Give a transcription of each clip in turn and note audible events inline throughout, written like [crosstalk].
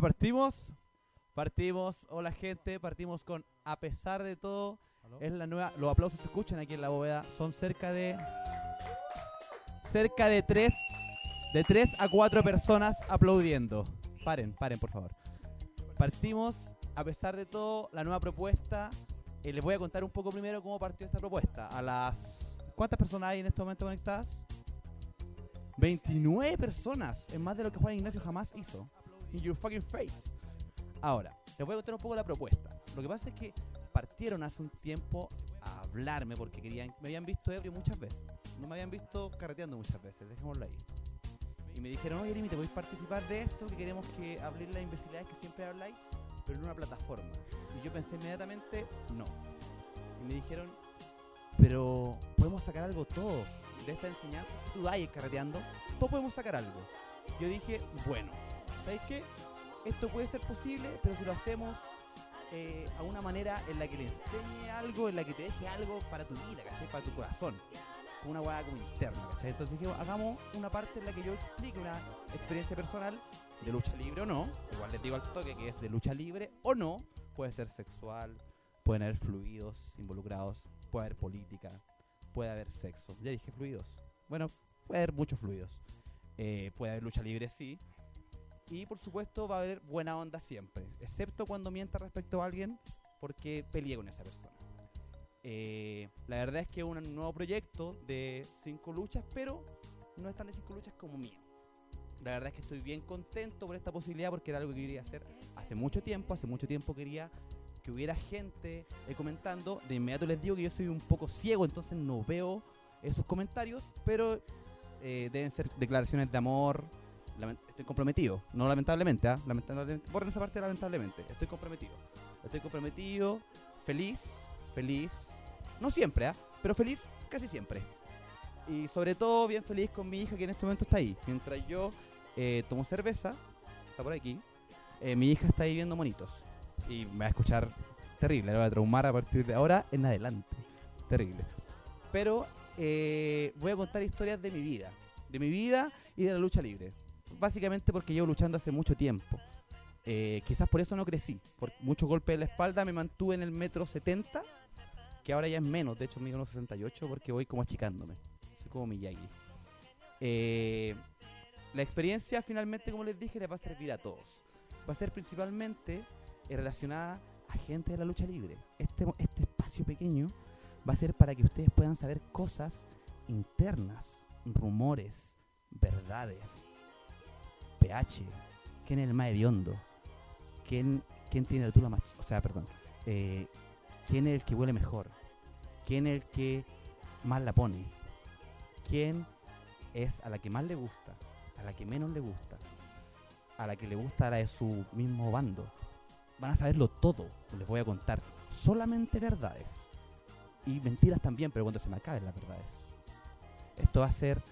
Partimos, partimos, hola gente, partimos con A pesar de todo, es la nueva, los aplausos se escuchan aquí en la bóveda, son cerca de, cerca de tres, de tres a cuatro personas aplaudiendo. Paren, paren por favor. Partimos, a pesar de todo, la nueva propuesta, eh, les voy a contar un poco primero cómo partió esta propuesta. A las, ¿cuántas personas hay en este momento conectadas? 29 personas, es más de lo que Juan Ignacio jamás hizo. In your fucking face. Ahora, les voy a contar un poco la propuesta. Lo que pasa es que partieron hace un tiempo a hablarme porque querían, me habían visto ebrio muchas veces. No me habían visto carreteando muchas veces, dejémoslo ahí. Y me dijeron, oye, Jeremy, ¿te podéis participar de esto? Que queremos que habléis las imbecilidades que siempre habláis, pero en una plataforma. Y yo pensé inmediatamente, no. Y me dijeron, pero podemos sacar algo todos de esta enseñanza. Tú vas carreteando, todos podemos sacar algo. Yo dije, bueno, ¿sabéis qué? Esto puede ser posible, pero si lo hacemos eh, a una manera en la que le enseñe algo, en la que te deje algo para tu vida, ¿cachai? Para tu corazón. Como una hueá como interna, ¿cachai? Entonces dijimos, hagamos una parte en la que yo explique una experiencia personal de lucha libre o no. Igual les digo al toque que es de lucha libre o no. Puede ser sexual, pueden haber fluidos involucrados, puede haber política, puede haber sexo. Ya dije fluidos. Bueno, puede haber muchos fluidos. Eh, puede haber lucha libre, sí. Y por supuesto va a haber buena onda siempre, excepto cuando mienta respecto a alguien porque peleé con esa persona. Eh, la verdad es que es un nuevo proyecto de cinco luchas, pero no es tan de cinco luchas como mío. La verdad es que estoy bien contento por esta posibilidad porque era algo que quería hacer hace mucho tiempo. Hace mucho tiempo quería que hubiera gente eh, comentando. De inmediato les digo que yo soy un poco ciego, entonces no veo esos comentarios, pero eh, deben ser declaraciones de amor, estoy comprometido, no lamentablemente, ¿ah? lamentablemente, borren esa parte lamentablemente, estoy comprometido, estoy comprometido, feliz, feliz, no siempre, ¿ah? pero feliz casi siempre. Y sobre todo bien feliz con mi hija que en este momento está ahí. Mientras yo eh, tomo cerveza, está por aquí, eh, mi hija está ahí viendo monitos. Y me va a escuchar terrible, me va a traumar a partir de ahora en adelante. Terrible. Pero eh, voy a contar historias de mi vida. De mi vida y de la lucha libre básicamente porque llevo luchando hace mucho tiempo. Eh, quizás por eso no crecí. Por muchos golpes en la espalda me mantuve en el metro 70, que ahora ya es menos. De hecho, mido unos 68 porque voy como achicándome. Soy como Miyagi. Eh, la experiencia, finalmente, como les dije, les va a servir a todos. Va a ser principalmente eh, relacionada a gente de la lucha libre. Este, este espacio pequeño va a ser para que ustedes puedan saber cosas internas, rumores, verdades, PH, quién es el más hediondo, quién, quién tiene la tula más, o sea, perdón, eh, quién es el que huele mejor, quién es el que más la pone, quién es a la que más le gusta, a la que menos le gusta, a la que le gusta la de su mismo bando. Van a saberlo todo, les voy a contar solamente verdades. Y mentiras también, pero cuando se me acaben las verdades. Esto va a ser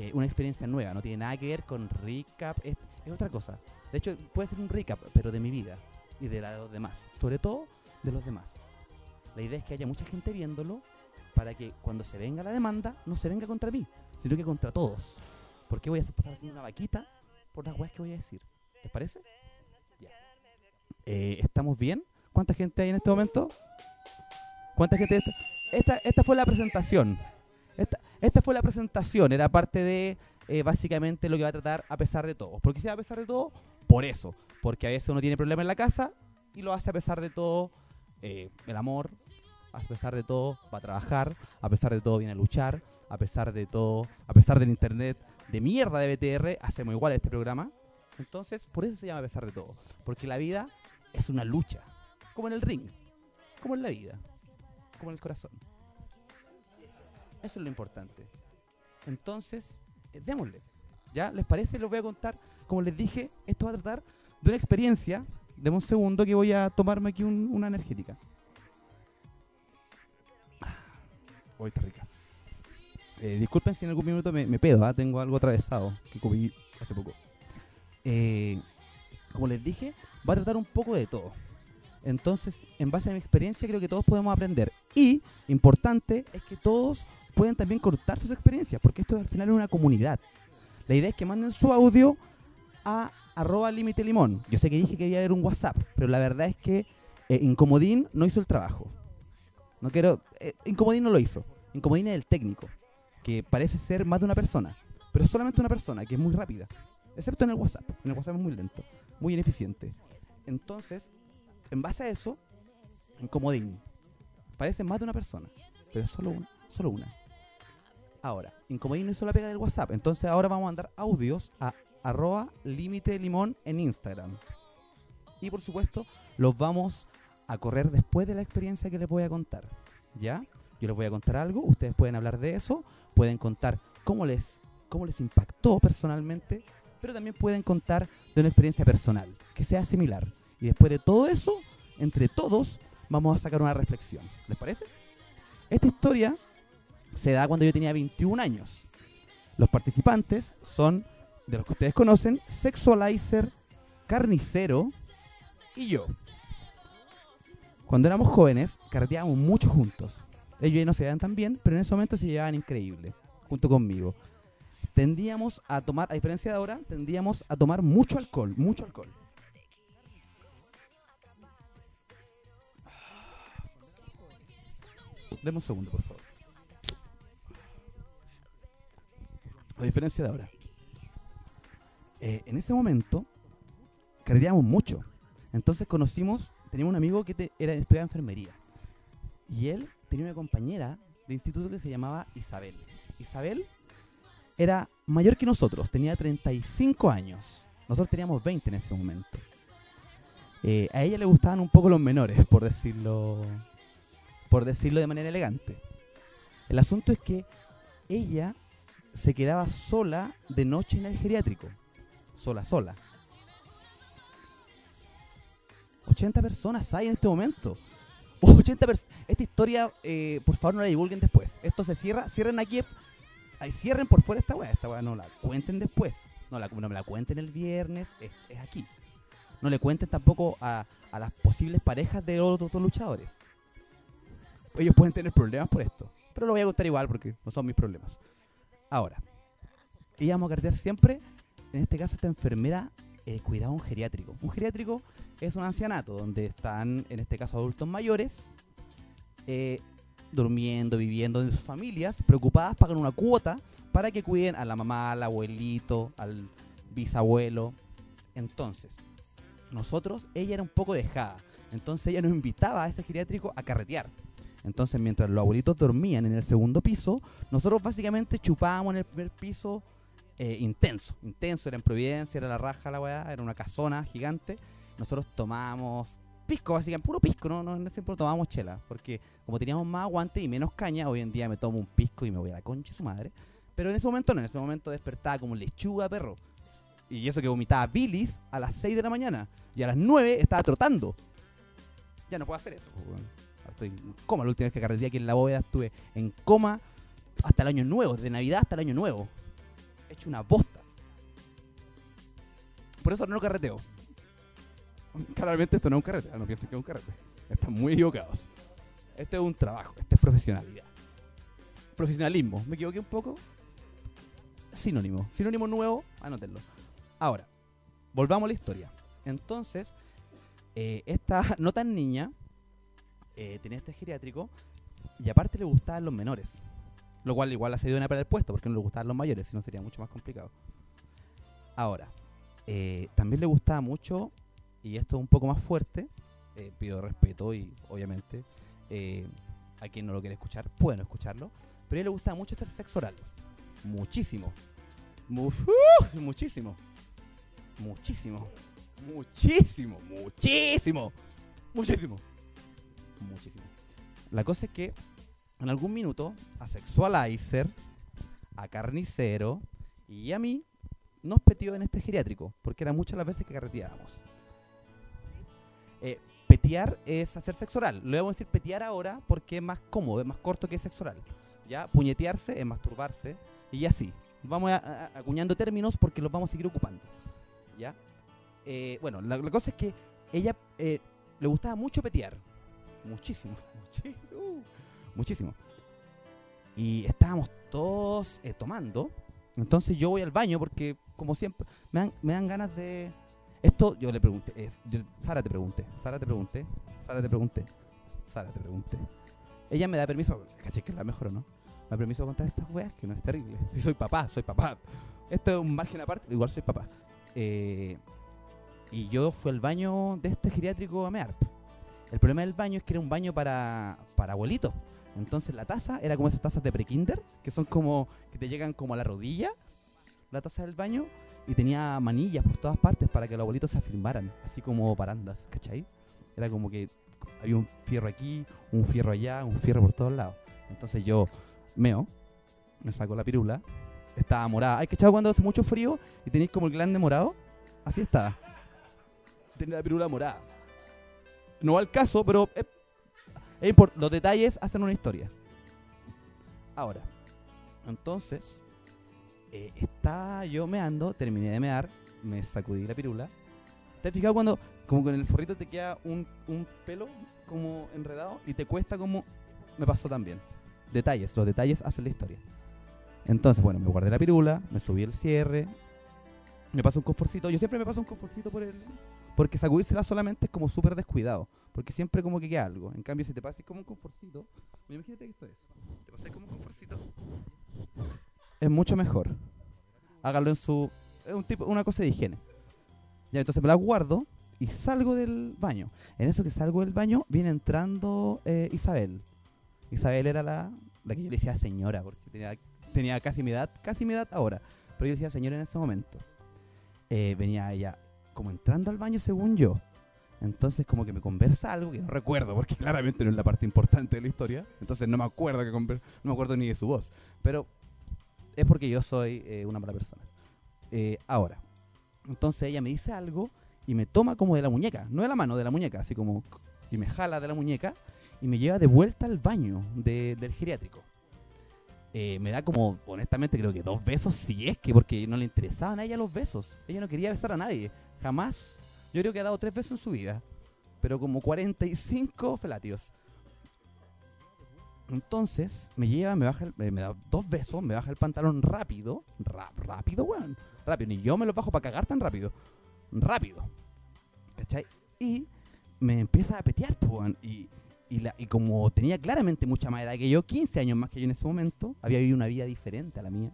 eh, una experiencia nueva, no tiene nada que ver con recap, es, otra cosa. De hecho, puede ser un recap, pero de mi vida y de la de los demás, sobre todo de los demás. La idea es que haya mucha gente viéndolo para que cuando se venga la demanda no se venga contra mí, sino que contra todos. ¿Por qué voy a pasar haciendo una vaquita por las weas que voy a decir? ¿Les parece? Ya. Eh, ¿Estamos bien? ¿Cuánta gente hay en este momento? ¿Cuánta gente? Esta, esta fue la presentación. Esta, fue la presentación, era parte de eh, básicamente lo que va a tratar a pesar de todo. ¿Por qué se va a pesar de todo? Por eso, porque a veces uno tiene problemas en la casa y lo hace a pesar de todo eh, el amor, a pesar de todo va a trabajar, a pesar de todo viene a luchar, a pesar de todo, a pesar del internet de mierda de BTR, hacemos igual este programa. Entonces, por eso se llama a pesar de todo, porque la vida es una lucha, como en el ring, como en la vida, como en el corazón. Es lo importante. Entonces, eh, démosle. ¿Ya? ¿Les parece? Les voy a contar. Como les dije, esto va a tratar de una experiencia. de un segundo que voy a tomarme aquí una energética. Hoy está rica. Eh, disculpen si en algún minuto me, pedo, ¿ah? tengo algo atravesado que comí hace poco. Eh, como les dije, va a tratar un poco de todo. Entonces, en base a mi experiencia, creo que todos podemos aprender. Y, importante, es que todos pueden también contar sus experiencias, porque esto al final es una comunidad. La idea es que manden su audio a arroba límite limón. Yo sé que dije que iba a haber un WhatsApp, pero la verdad es que eh, Incomodín no hizo el trabajo. No quiero. eh, Incomodín no lo hizo. Incomodín es el técnico, que parece ser más de una persona, pero solamente una persona, que es muy rápida. Excepto en el WhatsApp. En el WhatsApp es muy lento, muy ineficiente. Entonces, en base a eso, Incomodín parece más de una persona, pero es solo una. Solo una. Ahora, Incomodín no hizo la pega del WhatsApp, entonces ahora vamos a mandar audios a arroba límite limón en Instagram. Y por supuesto, los vamos a correr después de la experiencia que les voy a contar. ¿Ya? Yo les voy a contar algo, ustedes pueden hablar de eso, pueden contar cómo les, cómo les impactó personalmente, pero también pueden contar de una experiencia personal, que sea similar. Y después de todo eso, entre todos, vamos a sacar una reflexión. ¿Les parece? Esta historia se da cuando yo tenía 21 años. Los participantes son, de los que ustedes conocen, Sexualizer, Carnicero y yo. Cuando éramos jóvenes, carreteábamos mucho juntos. Ellos ya no se llevaban tan bien, pero en ese momento se llevaban increíble, junto conmigo. Tendíamos a tomar, a diferencia de ahora, tendíamos a tomar mucho alcohol, mucho alcohol. Deme un segundo, por favor. A diferencia de ahora. Eh, en ese momento, carreteábamos mucho. Entonces conocimos, teníamos un amigo que te- era, estudiaba enfermería. Y él tenía una compañera de instituto que se llamaba Isabel. Isabel era mayor que nosotros, tenía 35 años. Nosotros teníamos 20 en ese momento. Eh, a ella le gustaban un poco los menores, por decirlo, por decirlo de manera elegante. El asunto es que ella se quedaba sola de noche en el geriátrico. Sola, sola. 80 personas hay en este momento. [laughs] 80 personas. Esta historia, eh, por favor, no la divulguen después. Esto se cierra. Cierren aquí. Ahí cierren por fuera esta weá. Esta weá no la cuenten después. No, la, no me la cuenten el viernes. Es, aquí. No le cuenten tampoco a, a las posibles parejas de otros luchadores. Ellos pueden tener problemas por esto. Pero lo voy a contar igual porque no son mis problemas. Ahora, íbamos a cartear siempre. En este caso, esta enfermera eh, cuidaba un geriátrico. Un geriátrico es un ancianato donde están, en este caso, adultos mayores, eh, durmiendo, viviendo en sus familias, preocupadas, pagan una cuota para que cuiden a la mamá, al abuelito, al bisabuelo. Entonces, nosotros, ella era un poco dejada. Entonces ella nos invitaba a ese geriátrico a carretear. Entonces, mientras los abuelitos dormían en el segundo piso, nosotros básicamente chupábamos en el primer piso eh, intenso. Intenso, era en Providencia, era la raja la weá, era una casona gigante. Nosotros tomábamos pisco, básicamente, puro pisco, no, no, no siempre tomábamos chela, porque como teníamos más aguante y menos caña, hoy en día me tomo un pisco y me voy a la concha de su madre. Pero en ese momento no, en ese momento despertaba como lechuga, perro. Y eso que vomitaba bilis a las 6 de la mañana. Y a las 9 estaba trotando. Ya no puedo hacer eso. pues. Estoy en coma. La última vez que carreteé aquí en la bóveda estuve en coma hasta el año nuevo. Desde Navidad hasta el año nuevo. He hecho una bosta. Por eso no carreteo. [laughs] Claramente esto no es un carrete. No piensen que es un carrete. Están muy equivocados. Este es un trabajo. Este es profesionalidad. Profesionalismo. ¿Me equivoqué un poco? Sinónimo. Sinónimo nuevo. Anótenlo. Ahora, volvamos a la historia. Entonces, eh, esta [laughs] no tan niña eh, tenía este geriátrico y aparte le gustaban los menores. Lo cual igual ha sido una para el puesto porque no le gustaban los mayores, si no sería mucho más complicado. Ahora, eh, también le gustaba mucho, y esto es un poco más fuerte, eh, pido respeto y obviamente eh, a quien no lo quiere escuchar, pueden escucharlo, pero a él le gustaba mucho hacer sexo oral. Muchísimo. Mu- muchísimo. Muchísimo. Muchísimo. Muchísimo. Muchísimo. Muchísimo. La cosa es que en algún minuto a Sexualizer, a Carnicero y a mí nos petió en este geriátrico, porque eran muchas las veces que carreteábamos. Eh, petear es hacer sexo oral. Le vamos decir petear ahora porque es más cómodo, es más corto que sexo oral. ¿Ya? Puñetearse es masturbarse y así. Vamos a- a- acuñando términos porque los vamos a seguir ocupando. ¿Ya? Eh, bueno, la, la cosa es que ella eh, le gustaba mucho petear. Muchísimo. [laughs] muchi- uh, muchísimo. Y estábamos todos eh, tomando. Entonces yo voy al baño porque, como siempre, me dan, me dan ganas de, Esto yo le pregunté, Sara te pregunté, Sara te pregunté, Sara te pregunté, Sara te pregunté. Ella me da permiso, caché que es la mejor no, me da permiso de contar estas weas, que no es terrible. [laughs] Si soy papá, soy papá. Esto es un margen aparte, igual soy papá. Eh, y yo fui al baño de este geriátrico a mear. El problema del baño es que era un baño para, para abuelitos. Entonces la taza era como esas tazas de prekinder, que son como, que te llegan como a la rodilla, la taza del baño, y tenía manillas por todas partes para que los abuelitos se afirmaran, así como parandas, ¿cachai? Era como que había un fierro aquí, un fierro allá, un fierro por todos lados. Entonces yo meo, me saco la pirula, estaba morada. Hay que cuando hace mucho frío y tenéis como el glande morado, así estaba. Tenía la pirula morada. No va al caso, pero es import- los detalles hacen una historia. Ahora, entonces, eh, estaba yo meando, terminé de mear, me sacudí la pirula. ¿Te has fijado cuando como con el forrito te queda un, un pelo como enredado y te cuesta como... Me pasó también. Detalles, los detalles hacen la historia. Entonces, bueno, me guardé la pirula, me subí el cierre, me paso un conforcito. Yo siempre me paso un conforcito por el... Porque sacudírsela solamente es como súper descuidado. Porque siempre como que queda algo. En cambio, si te pasas como un conforcito... Imagínate que esto es. Te pasas como un conforcito. Es mucho mejor. Hágalo en su... Es un tipo, una cosa de higiene. Ya, entonces me la guardo y salgo del baño. En eso que salgo del baño, viene entrando eh, Isabel. Isabel era la, la que yo le decía señora, porque tenía, tenía casi mi edad, casi mi edad ahora. Pero yo le decía señora en ese momento. Eh, venía ella como entrando al baño según yo. Entonces como que me conversa algo que no recuerdo, porque [laughs] claramente no es la parte importante de la historia. Entonces no me acuerdo que conver- no me acuerdo ni de su voz. Pero es porque yo soy eh, una mala persona. Eh, ahora, entonces ella me dice algo y me toma como de la muñeca, no de la mano, de la muñeca, así como... Y me jala de la muñeca y me lleva de vuelta al baño de- del geriátrico. Eh, me da como, honestamente, creo que dos besos, si es que, porque no le interesaban a ella los besos. Ella no quería besar a nadie, jamás. Yo creo que ha dado tres besos en su vida, pero como 45 felatios. Entonces, me lleva, me baja, el- me, me da dos besos, me baja el pantalón rápido, rápido, weón, rápido, ni yo me lo bajo para cagar tan rápido, rápido, ¿cachai? Y me empieza a petear, weón, y, y, la- y como tenía claramente mucha más edad que yo, 15 años más que yo en ese momento, había vivido una vida diferente a la mía,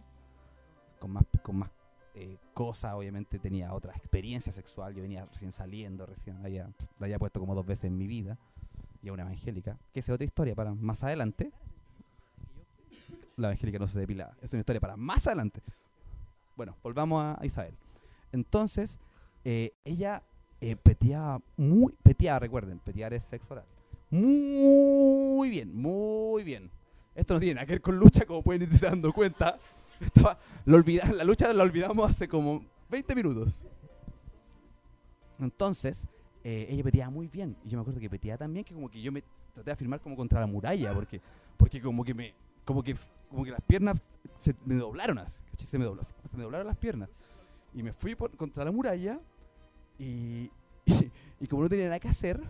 con más, con más eh, cosas, obviamente tenía otra experiencia sexual, yo venía recién saliendo, recién había, la había puesto como dos veces en mi vida, y a una evangélica, que es otra historia para más adelante. La evangélica no se depila, es una historia para más adelante. Bueno, volvamos a, a Isabel. Entonces, eh, ella eh, peteaba muy, peteaba, recuerden, petear es sexo oral. Muy bien, muy bien. Esto no tiene nada que ver con lucha, como pueden ir [laughs] dando cuenta. Estaba, lo olvida- [laughs] la lucha la olvidamos hace como 20 minutos. Entonces, eh, ella peteaba muy bien. Y yo me acuerdo que peteaba tan bien que como que yo me traté de afirmar como contra la muralla, porque, porque como que me, como que, como que las piernas se me doblaron así. Se me doblaron, se me doblaron las piernas. Y me fui por- contra la muralla y, [laughs] y, y como no tenía nada que hacer,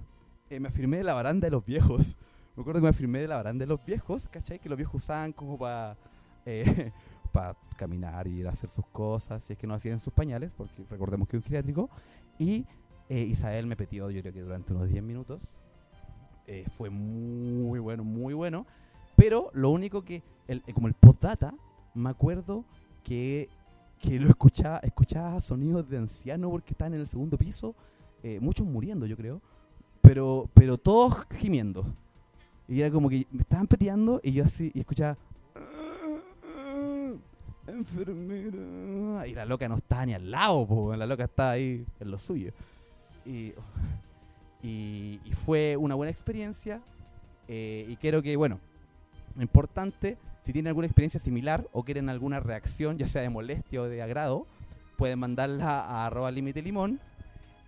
eh, me afirmé de la baranda de los viejos. Me acuerdo que me afirmé de la baranda de los viejos, ¿cachai? Que los viejos usaban como para [laughs] para caminar y ir a hacer sus cosas, si es que no hacían sus pañales, porque recordemos que es un geriátrico. Y eh, Isabel me petió, yo creo que durante unos 10 minutos. Eh, fue muy bueno, muy bueno. Pero lo único que, el, eh, como el postdata, me acuerdo que, que lo escuchaba, escuchaba sonidos de anciano porque estaban en el segundo piso, eh, muchos muriendo, yo creo, pero, pero todos gimiendo. Y era como que me estaban peteando y yo así, y escuchaba. Enfermera. Y la loca no estaba ni al lado, po, la loca estaba ahí en lo suyo. Y, y, fue una buena experiencia. eh, y quiero que, bueno, importante, si tienen alguna experiencia similar o quieren alguna reacción, ya sea de molestia o de agrado, pueden mandarla a arroba límite limón.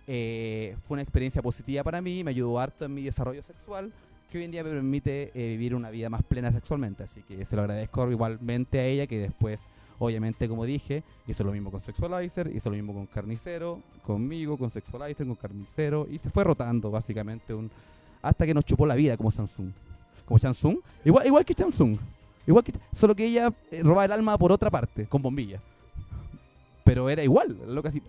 Eh, fue una experiencia positiva para mí, me ayudó harto en mi desarrollo sexual, que hoy en día me permite eh, vivir una vida más plena sexualmente. Así que se lo agradezco igualmente a ella, que después, obviamente, como dije, hizo lo mismo con Sexualizer, hizo lo mismo con Carnicero, conmigo, con Sexualizer, con Carnicero, y se fue rotando básicamente un hasta que nos chupó la vida como Samsung. Como Samsung, igual, igual que Samsung. Igual que, solo que ella eh, robaba el alma por otra parte, con bombilla. Pero era igual, lo que así.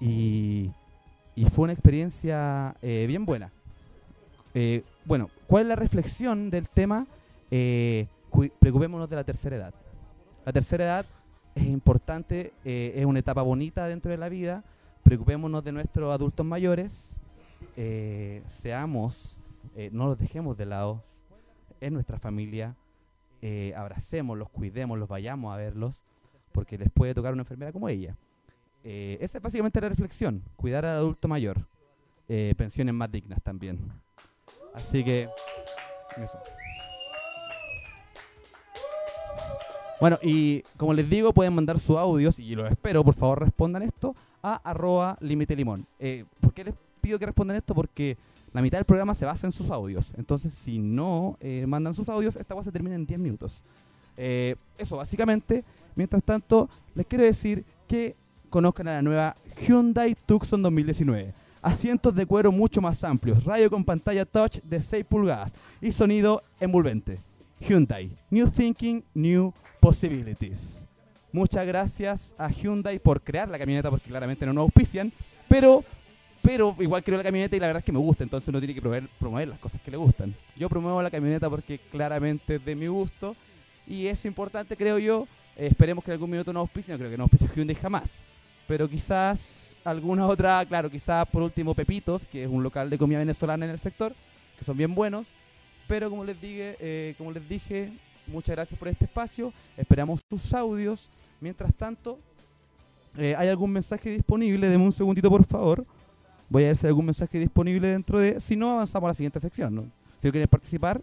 y, y fue una experiencia eh, bien buena. Eh, bueno, ¿cuál es la reflexión del tema? Eh, preocupémonos de la tercera edad. La tercera edad es importante, eh, es una etapa bonita dentro de la vida. Preocupémonos de nuestros adultos mayores. eh, seamos, eh, no los dejemos de lado. Es nuestra familia. abracémoslos, cuidémoslos, vayamos a verlos, porque les puede tocar una enfermera como ella. Esa es básicamente la reflexión, cuidar al adulto mayor. Pensiones más dignas también. Así que... eso. Bueno, y como les digo, pueden mandar sus audios, y lo espero, por favor respondan esto, a arroba límite limón. Eh, ¿Por qué les pido que respondan esto? Porque la mitad del programa se basa en sus audios. Entonces, si no eh, mandan sus audios, esta cosa se termina en 10 minutos. Eh, eso, básicamente. Mientras tanto, les quiero decir que conozcan a la nueva Hyundai Tucson 2019. Asientos de cuero mucho más amplios, radio con pantalla touch de 6 pulgadas y sonido envolvente. Hyundai, New Thinking, New Possibilities. Muchas gracias a Hyundai por crear la camioneta porque claramente no nos auspician, pero, pero igual creo la camioneta y la verdad es que me gusta, entonces uno tiene que promover, las cosas que le gustan. Yo promuevo la camioneta porque claramente es de mi gusto y es importante, creo yo. Eh, esperemos que en algún minuto nos auspicien, no creo que no auspicie Hyundai jamás, pero quizás alguna otra, claro, quizás por último Pepitos, que es un local de comida venezolana en el sector, que son bien buenos. Pero como les dije, eh, como les dije, muchas gracias por este espacio. Esperamos tus audios. Mientras tanto, eh, ¿hay algún mensaje disponible? Deme un segundito, por favor. Voy a ver si hay algún mensaje disponible dentro de. Si no, avanzamos a la siguiente sección. ¿no? Si quieres participar,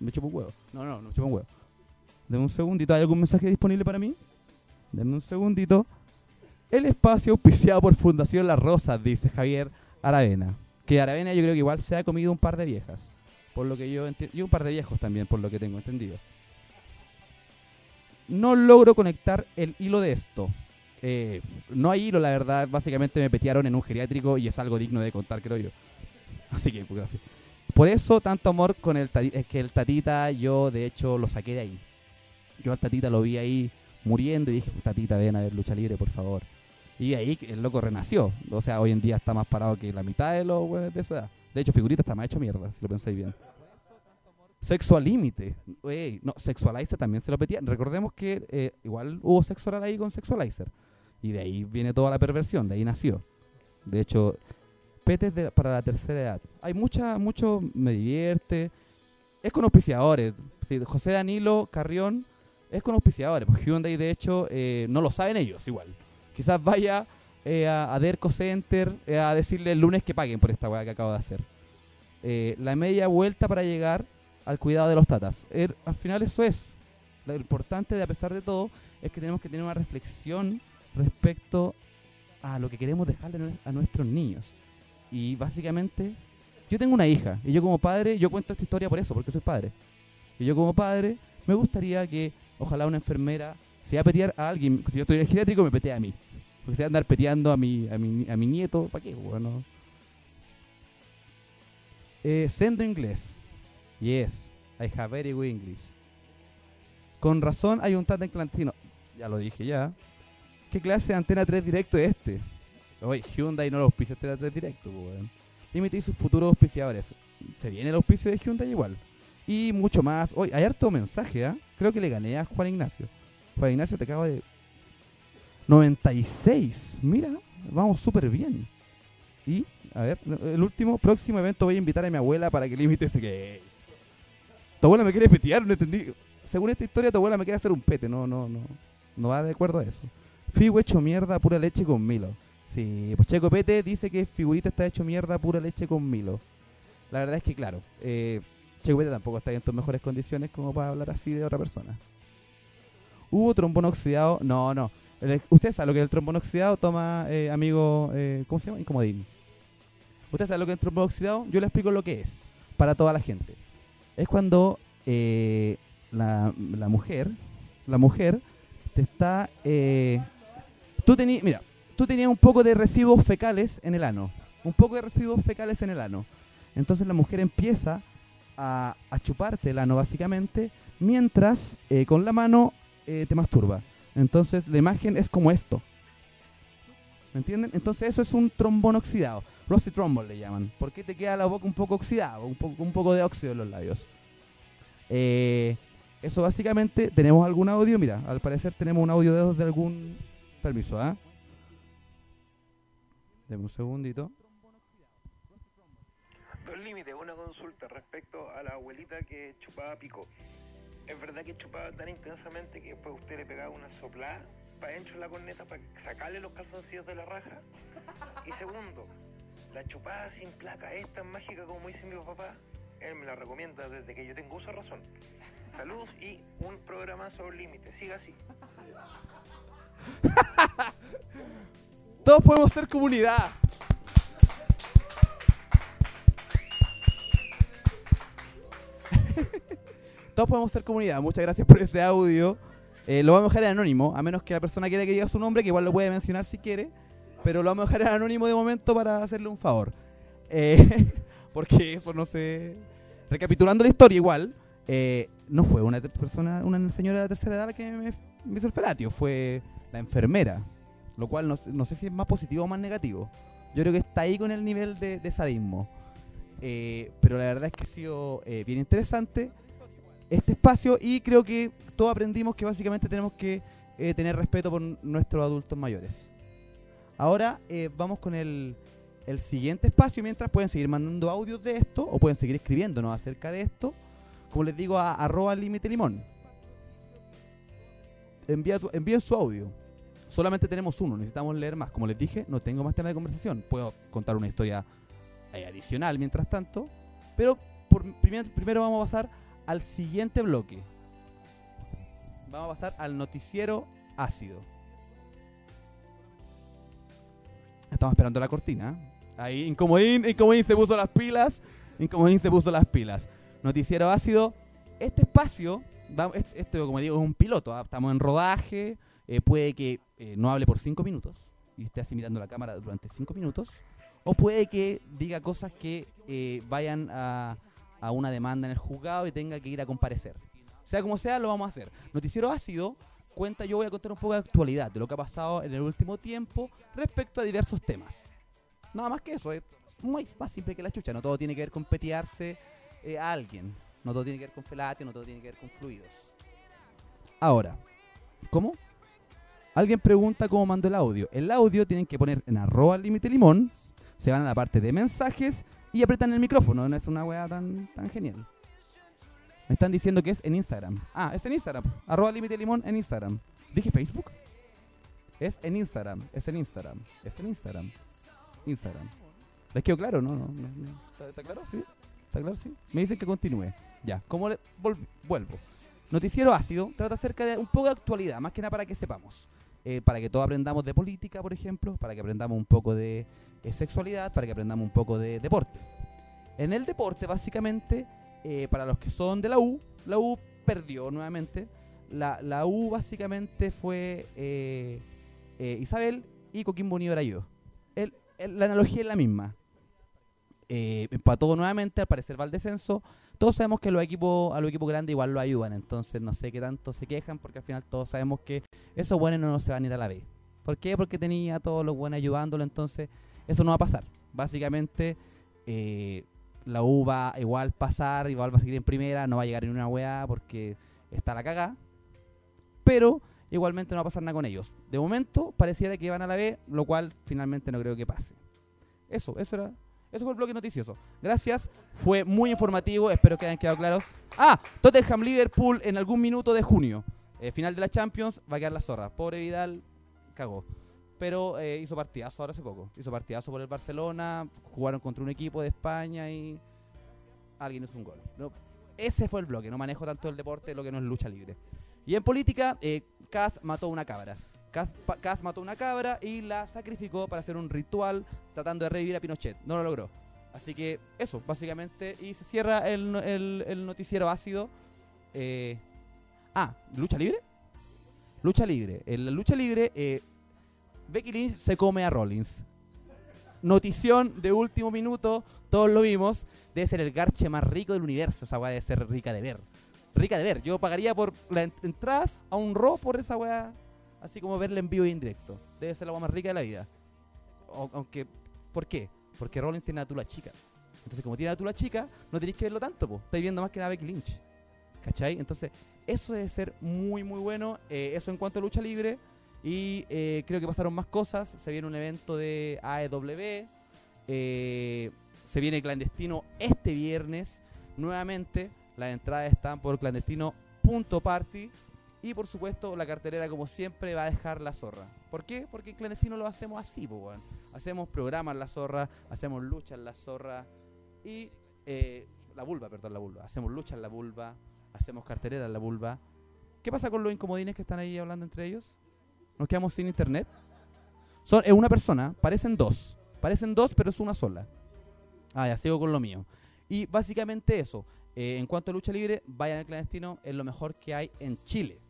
me chupo un huevo. No, no, no me chupo un huevo. Deme un segundito. ¿Hay algún mensaje disponible para mí? Deme un segundito. El espacio auspiciado por Fundación Las Rosas, dice Javier Aravena. Que Aravena yo creo que igual se ha comido un par de viejas. Por lo que yo entiendo. Y un par de viejos también, por lo que tengo entendido. No logro conectar el hilo de esto. Eh, no hay hilo, la verdad. Básicamente me petearon en un geriátrico y es algo digno de contar, creo yo. [laughs] Así que, pues, gracias. Por eso, tanto amor con el tatita. Es que el tatita, yo de hecho lo saqué de ahí. Yo al tatita lo vi ahí muriendo y dije, tatita, ven a ver lucha libre, por favor. Y ahí el loco renació. O sea, hoy en día está más parado que la mitad de los güeyes de su edad. De hecho, figurita está más hecho mierda, si lo pensáis bien. Sexo al límite. No, Sexualizer también se lo petía. Recordemos que eh, igual hubo sexo oral ahí con Sexualizer. Y de ahí viene toda la perversión, de ahí nació. De hecho, petes para la tercera edad. Hay mucha, mucho, me divierte. Es con auspiciadores. José Danilo Carrión es con auspiciadores. Hyundai, de hecho, eh, no lo saben ellos igual. Quizás vaya eh, a, a Derco Center eh, a decirle el lunes que paguen por esta weá que acabo de hacer. Eh, la media vuelta para llegar al cuidado de los tatas. Er- al final eso es. Lo importante, de, a pesar de todo, es que tenemos que tener una reflexión respecto a lo que queremos dejarle a nue- a nuestros niños. Y básicamente, yo tengo una hija, y yo como padre, yo cuento esta historia por eso, porque soy padre. Y yo como padre, me gustaría que, ojalá una enfermera, si va a petear a alguien, si yo estoy en el geriátrico, me petee a mí. Porque si va a andar peteando a mi, a mi, a mi nieto, ¿para qué? Bueno. Eh, sendo inglés. Yes, I have very good English. Con razón hay un tándem clandestino. Ya lo dije ya. ¿Qué clase de antena 3 directo es este? Oye, Hyundai no lo auspicia antena 3 directo, weón. Límite y sus futuros auspiciadores. Se viene el auspicio de Hyundai igual. Y mucho más. Hoy hay harto mensaje, ¿ah? Creo que le gané a Juan Ignacio. Juan Ignacio te acabo de. 96. Mira, vamos súper bien. Y, a ver, el último, próximo evento voy a invitar a mi abuela para que límite ese que. Tu abuela me quiere petear, no entendí. Según esta historia, tu abuela me quiere hacer un pete. No, no, no. No va de acuerdo a eso. Figo hecho mierda, pura leche con Milo. Sí, pues Checo Pete dice que Figurita está hecho mierda, pura leche con Milo. La verdad es que, claro, eh, Checo Pete tampoco está en tus mejores condiciones como para hablar así de otra persona. ¿Hubo trombón oxidado? No, no. ¿Usted sabe lo que es el trombón oxidado? Toma, eh, amigo, eh, ¿cómo se llama? Incomodín. ¿Usted sabe lo que es el trombón oxidado? Yo le explico lo que es, para toda la gente. Es cuando eh, la, la mujer, la mujer te está... eh, tú tenías, mira, tú tenías un poco de residuos fecales en el ano. Un poco de residuos fecales en el ano. Entonces la mujer empieza a, a chuparte el ano básicamente, mientras eh, con la mano eh, te masturba. Entonces la imagen es como esto. ¿Me entienden? Entonces eso es un trombón oxidado. Rusty trombone le llaman. Porque te queda la boca un poco oxidada, un poco, un poco de óxido en los labios. Eh, eso básicamente, ¿tenemos algún audio? Mira, al parecer tenemos un audio de, de algún... Permiso, ¿ah? Deme un segundito. Dos límites, una consulta respecto a la abuelita que chupaba pico. ¿Es verdad que chupaba tan intensamente que después usted le pegaba una soplada para dentro de la corneta para sacarle los calzoncillos de la raja? Y segundo, la chupada sin placa es tan mágica como dice mi papá. Él me la recomienda desde que yo tengo uso de razón. Saludos y un programa sobre límites. Siga así. [laughs] Todos podemos ser comunidad. [laughs] Todos podemos ser comunidad. Muchas gracias por ese audio. Eh, lo vamos a dejar en anónimo, a menos que la persona quiera que diga su nombre, que igual lo puede mencionar si quiere. Pero lo vamos a dejar en anónimo de momento para hacerle un favor. Eh, [laughs] porque eso no se... Recapitulando la historia igual, eh, no fue una persona, una señora de la tercera edad que me, hizo el felatio, fue la enfermera. Lo cual no, no, sé si es más positivo o más negativo. Yo creo que está ahí con el nivel de, sadismo. Pero la verdad es que ha sido bien interesante este espacio y creo que todos aprendimos que básicamente tenemos que eh, tener respeto por nuestros adultos mayores. Ahora vamos con el, el, siguiente espacio, mientras pueden seguir mandando audios de esto o pueden seguir escribiéndonos acerca de esto. Como les digo, a arroba límite limón. Envía tu, envíen su audio. Solamente tenemos uno, necesitamos leer más. Como les dije, no tengo más tema de conversación. Puedo contar una historia eh, adicional mientras tanto. Pero por, primer, primero vamos a pasar al siguiente bloque. Vamos a pasar al noticiero ácido. Estamos esperando la cortina. Ahí, Incomodín, Incomodín se puso las pilas. Incomodín se puso las pilas. Noticiero ácido. Este espacio, esto como digo, es un piloto. ¿ah? Estamos en rodaje. Eh, puede que eh, no hable por cinco minutos y esté así mirando la cámara durante cinco minutos. O puede que diga cosas que eh, vayan a, a, una demanda en el juzgado y tenga que ir a comparecer. Sea como sea, lo vamos a hacer. Noticiero Ácido cuenta, yo voy a contar un poco de actualidad, de lo que ha pasado en el último tiempo respecto a diversos temas. Nada más que eso, es muy más simple que la chucha. No todo tiene que ver con petearse eh, a alguien. No todo tiene que ver con felatio, no todo tiene que ver con fluidos. Ahora, ¿cómo? Alguien pregunta cómo mando el audio. El audio tienen que poner en arroba límite limón, se van a la parte de mensajes y apretan el micrófono. No es una weá tan, tan genial. Me están diciendo que es en Instagram. Ah, es en Instagram. Arroba límite limón en Instagram. ¿Dije Facebook? Es en Instagram. Es en Instagram. Es en Instagram. Instagram. ¿Les quedó claro? No, no. no, no. ¿Está, ¿Está, claro? ¿Sí? ¿Está claro? Sí. Me dicen que continúe. Ya. ¿Cómo le vuelvo? Noticiero ácido trata acerca de un poco de actualidad, más que nada para que sepamos. Eh, para que todos aprendamos de política, por ejemplo, para que aprendamos un poco de eh, sexualidad, para que aprendamos un poco de deporte. En el deporte, básicamente, eh, para los que son de la U, la U perdió nuevamente. La, la U básicamente fue Isabel y Coquimbo Unido era yo. La analogía es la misma. empató nuevamente, al parecer va al descenso todos sabemos que los equipos, a los equipos grandes igual lo ayudan, entonces no sé qué tanto se quejan, porque al final todos sabemos que esos buenos no se van a ir a la B. ¿Por qué? Porque tenía a todos los buenos ayudándolo, entonces eso no va a pasar. Básicamente, eh, la U va igual pasar, igual va a seguir en primera, no va a llegar en una weá porque está la cagada, pero igualmente no va a pasar nada con ellos. De momento pareciera que van a la B, lo cual finalmente no creo que pase. Eso, eso era eso fue el bloque noticioso. Gracias. Fue muy informativo. Espero que hayan quedado claros. Ah, Tottenham Liverpool en algún minuto de junio. Eh, final de la Champions. Va a quedar la zorra. Pobre Vidal. Cagó. Pero eh, hizo partidazo ahora hace poco. Hizo partidazo por el Barcelona. Jugaron contra un equipo de España y alguien hizo un gol. No, ese fue el bloque. No manejo tanto el deporte, lo que no es lucha libre. Y en política, eh, Cas mató una cabra. Cas, mató una cabra y la sacrificó para hacer un ritual tratando de revivir a Pinochet. No lo logró. Así que eso, básicamente. Y se cierra el, noticiero ácido. Eh, ah, ¿lucha libre? Lucha libre. En la lucha libre, eh, Becky Lynch se come a Rollins. Notición de último minuto, todos lo vimos. Debe ser el garche más rico del universo. Esa weá debe ser rica de ver. Rica de ver. Yo pagaría por la entradas a un Raw por esa weá así como verla en vivo e indirecto. Debe ser la agua más rica de la vida. o- aunque, ¿por qué? Porque Rollins tiene a Tula chica. Entonces, como tiene a Tula chica, no tenéis que verlo tanto, po. Estáis viendo más que nada Becky Lynch. ¿Cachai? Entonces, eso debe ser muy, muy bueno. Eh, eso en cuanto a lucha libre. Y eh, creo que pasaron más cosas. Se viene un evento de AEW. Eh, se viene clandestino este viernes. Nuevamente, las entradas están por clandestino.party. Y por supuesto, la cartelera, como siempre, va a dejar la zorra. ¿Por qué? Porque en clandestino lo hacemos así, pues. Hacemos programas la zorra, hacemos lucha en la zorra y. eh, la vulva, perdón, la vulva. Hacemos lucha en la vulva, hacemos cartelera en la vulva. ¿Qué pasa con los incomodines que están ahí hablando entre ellos? ¿Nos quedamos sin internet? Son, es una persona, parecen dos. Parecen dos, pero es una sola. Ah, ya sigo con lo mío. Y básicamente eso. Eh, en cuanto a lucha libre, vayan al clandestino, es lo mejor que hay en Chile.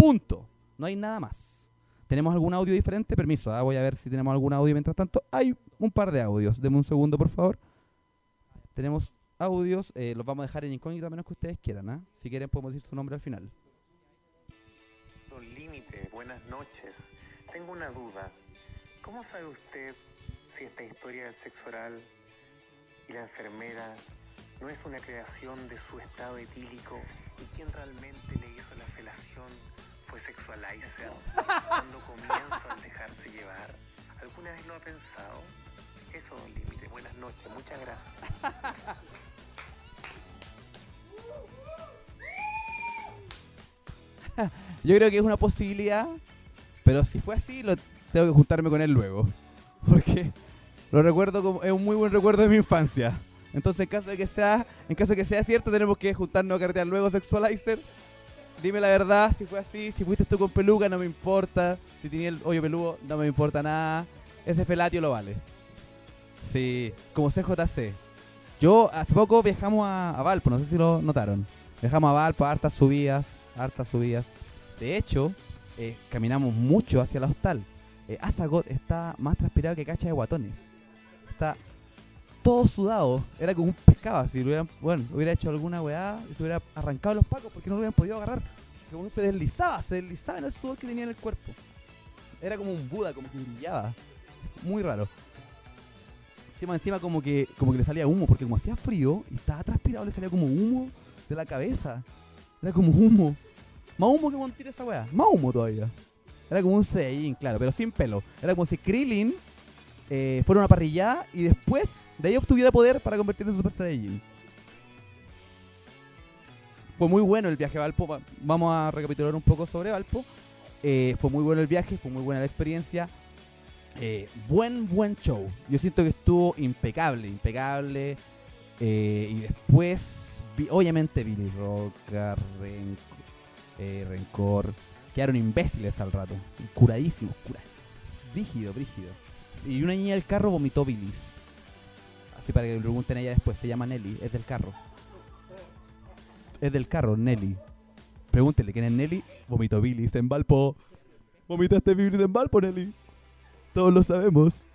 Punto. No hay nada más. ¿Tenemos algún audio diferente? Permiso, ah, voy a ver si tenemos algún audio mientras tanto. Hay un par de audios. Deme un segundo, por favor. Tenemos audios, eh, los vamos a dejar en incógnito a menos que ustedes quieran. ¿ah? Si quieren, podemos decir su nombre al final. Límite, buenas noches. Tengo una duda. ¿Cómo sabe usted si esta historia del sexo oral y la enfermera no es una creación de su estado etílico y quien realmente le hizo la felación fue Sexualizer cuando comienzo al dejarse llevar? ¿Alguna vez lo ha pensado? Eso, Don Límite. Buenas noches. Muchas gracias. Yo creo que es una posibilidad, pero si fue así, lo, tengo que juntarme con él luego. [laughs] Porque lo recuerdo como es un muy buen recuerdo de mi infancia. Entonces, en caso de que sea, en caso de que sea cierto, tenemos que juntarnos a cartear luego Sexualizer. Dime la verdad, si fue así, si fuiste tú con peluca, no me importa. Si tenía el hoyo peludo, no me importa nada. Ese felatio lo vale. Sí, como CJC. Yo hace poco viajamos a, Valpo, no sé si lo notaron. Viajamos a Valpo, a hartas subidas, hartas subidas. De hecho, eh, caminamos mucho hacia la hostal. Eh, Azagot está más transpirado que cacha de guatones. Está todo sudado. Era como un pescado. Si hubieran, bueno, hubiera hecho alguna weá y se hubiera arrancado los pacos porque no lo hubieran podido agarrar. Como se deslizaba, se deslizaba en el sudor que tenía en el cuerpo. Era como un Buda, como que brillaba. Muy raro. Encima, encima como que, como que le salía humo, porque como hacía frío y estaba transpirado, le salía como humo de la cabeza. Era como humo. Más humo que montir esa weá. Más humo todavía. Era como un Saiyajin, claro, pero sin pelo. Era como si Krillin eh, fuera una parrillada y después de ahí obtuviera poder para convertirse en Super Saiyajin. Fue muy bueno el viaje a Valpo. Va- Vamos a recapitular un poco sobre Valpo. Eh, fue muy bueno el viaje, fue muy buena la experiencia. Eh, buen, buen show. Yo siento que estuvo impecable, impecable. Eh, y después, vi- obviamente, Billy Roca, Ren- Rencor, quedaron imbéciles al rato. Curadísimos, cura. Brígido, brígido. Y una niña del carro vomitó bilis. Así para que le pregunten a ella después. Se llama Nelly, es del carro. Es del carro, Nelly. Pregúntele quién es Nelly. Vomitó bilis en Valpo. Vomitaste bilis en Valpo, Nelly. Todos lo sabemos.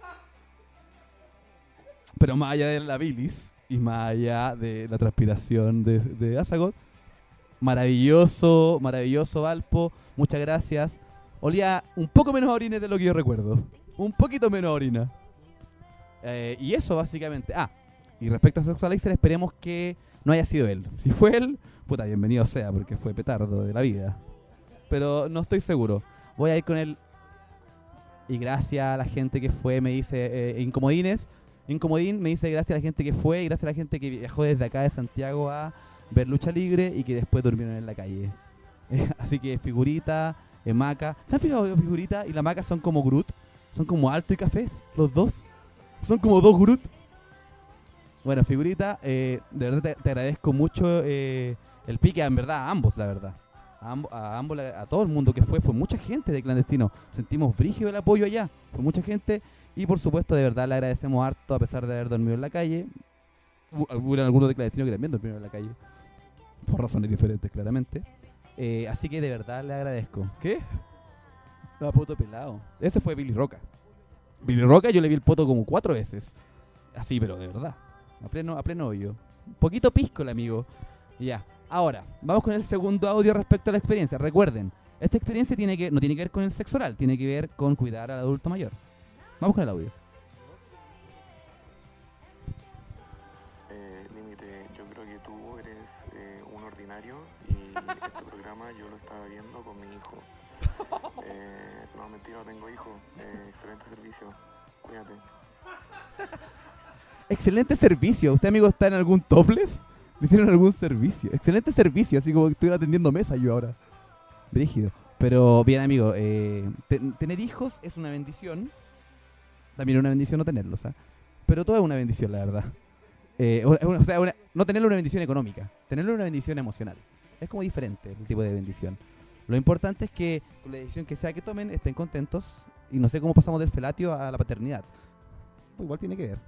Pero más allá de la bilis y más allá de la transpiración de, de maravilloso, maravilloso Valpo. Muchas gracias. Olía un poco menos orines de lo que yo recuerdo. Un poquito menos orina. Eh, y eso básicamente. Ah, y respecto a Sexualizer, esperemos que no haya sido él. Si fue él, puta, bienvenido sea, porque fue petardo de la vida. Pero no estoy seguro. Voy a ir con él. Y gracias a la gente que fue, me dice eh, Incomodines. Incomodín me dice gracias a la gente que fue y gracias a la gente que viajó desde acá de Santiago a ver lucha libre y que después durmieron en la calle. [laughs] Así que figurita, eh, maca. ¿Se han fijado que figurita y la maca son como Groot? Son como alto y cafés, los dos. Son como dos Groot. Bueno, figurita, eh, de verdad te, agradezco mucho eh, el pique, en verdad, a ambos, la verdad. A, ambo- a ambos, a todo el mundo que fue, fue mucha gente de clandestino. Sentimos brígido el apoyo allá, fue mucha gente. Y por supuesto, de verdad, le agradecemos harto a pesar de haber dormido en la calle. Hu- Hubo algunos de clandestinos que también durmieron en la calle. Por razones diferentes, claramente. Eh, así que de verdad le agradezco. ¿Qué? Ah, poto pelado. Ese fue Billy Roca. Billy Roca yo le vi el poto como cuatro veces. Así, pero de verdad. A pleno, a pleno hoyo. Un poquito pisco el amigo. Ya. Ahora, vamos con el segundo audio respecto a la experiencia. Recuerden, esta experiencia tiene que, no tiene que ver con el sexo oral, tiene que ver con cuidar al adulto mayor. Vamos con el audio. Eh, Límite, yo creo que tú eres eh, un ordinario y este programa yo lo estaba viendo con mi hijo. Eh, no, mentira, tengo hijo. Eh, excelente servicio. Cuídate. Excelente servicio. ¿Usted, amigo, está en algún topless? ¿Le hicieron algún servicio? Excelente servicio, así como que estuviera atendiendo mesa yo ahora. Brígido. Pero bien, amigo, eh, te- tener hijos es una bendición. También es una bendición no tenerlos, ¿ah? Pero todo es una bendición, la verdad. Eh, o sea, no tenerlo una bendición económica, tenerlo una bendición emocional. Es como diferente el tipo de bendición. Lo importante es que con la decisión que sea que tomen estén contentos y no sé cómo pasamos del felatio a la paternidad. Igual tiene que ver.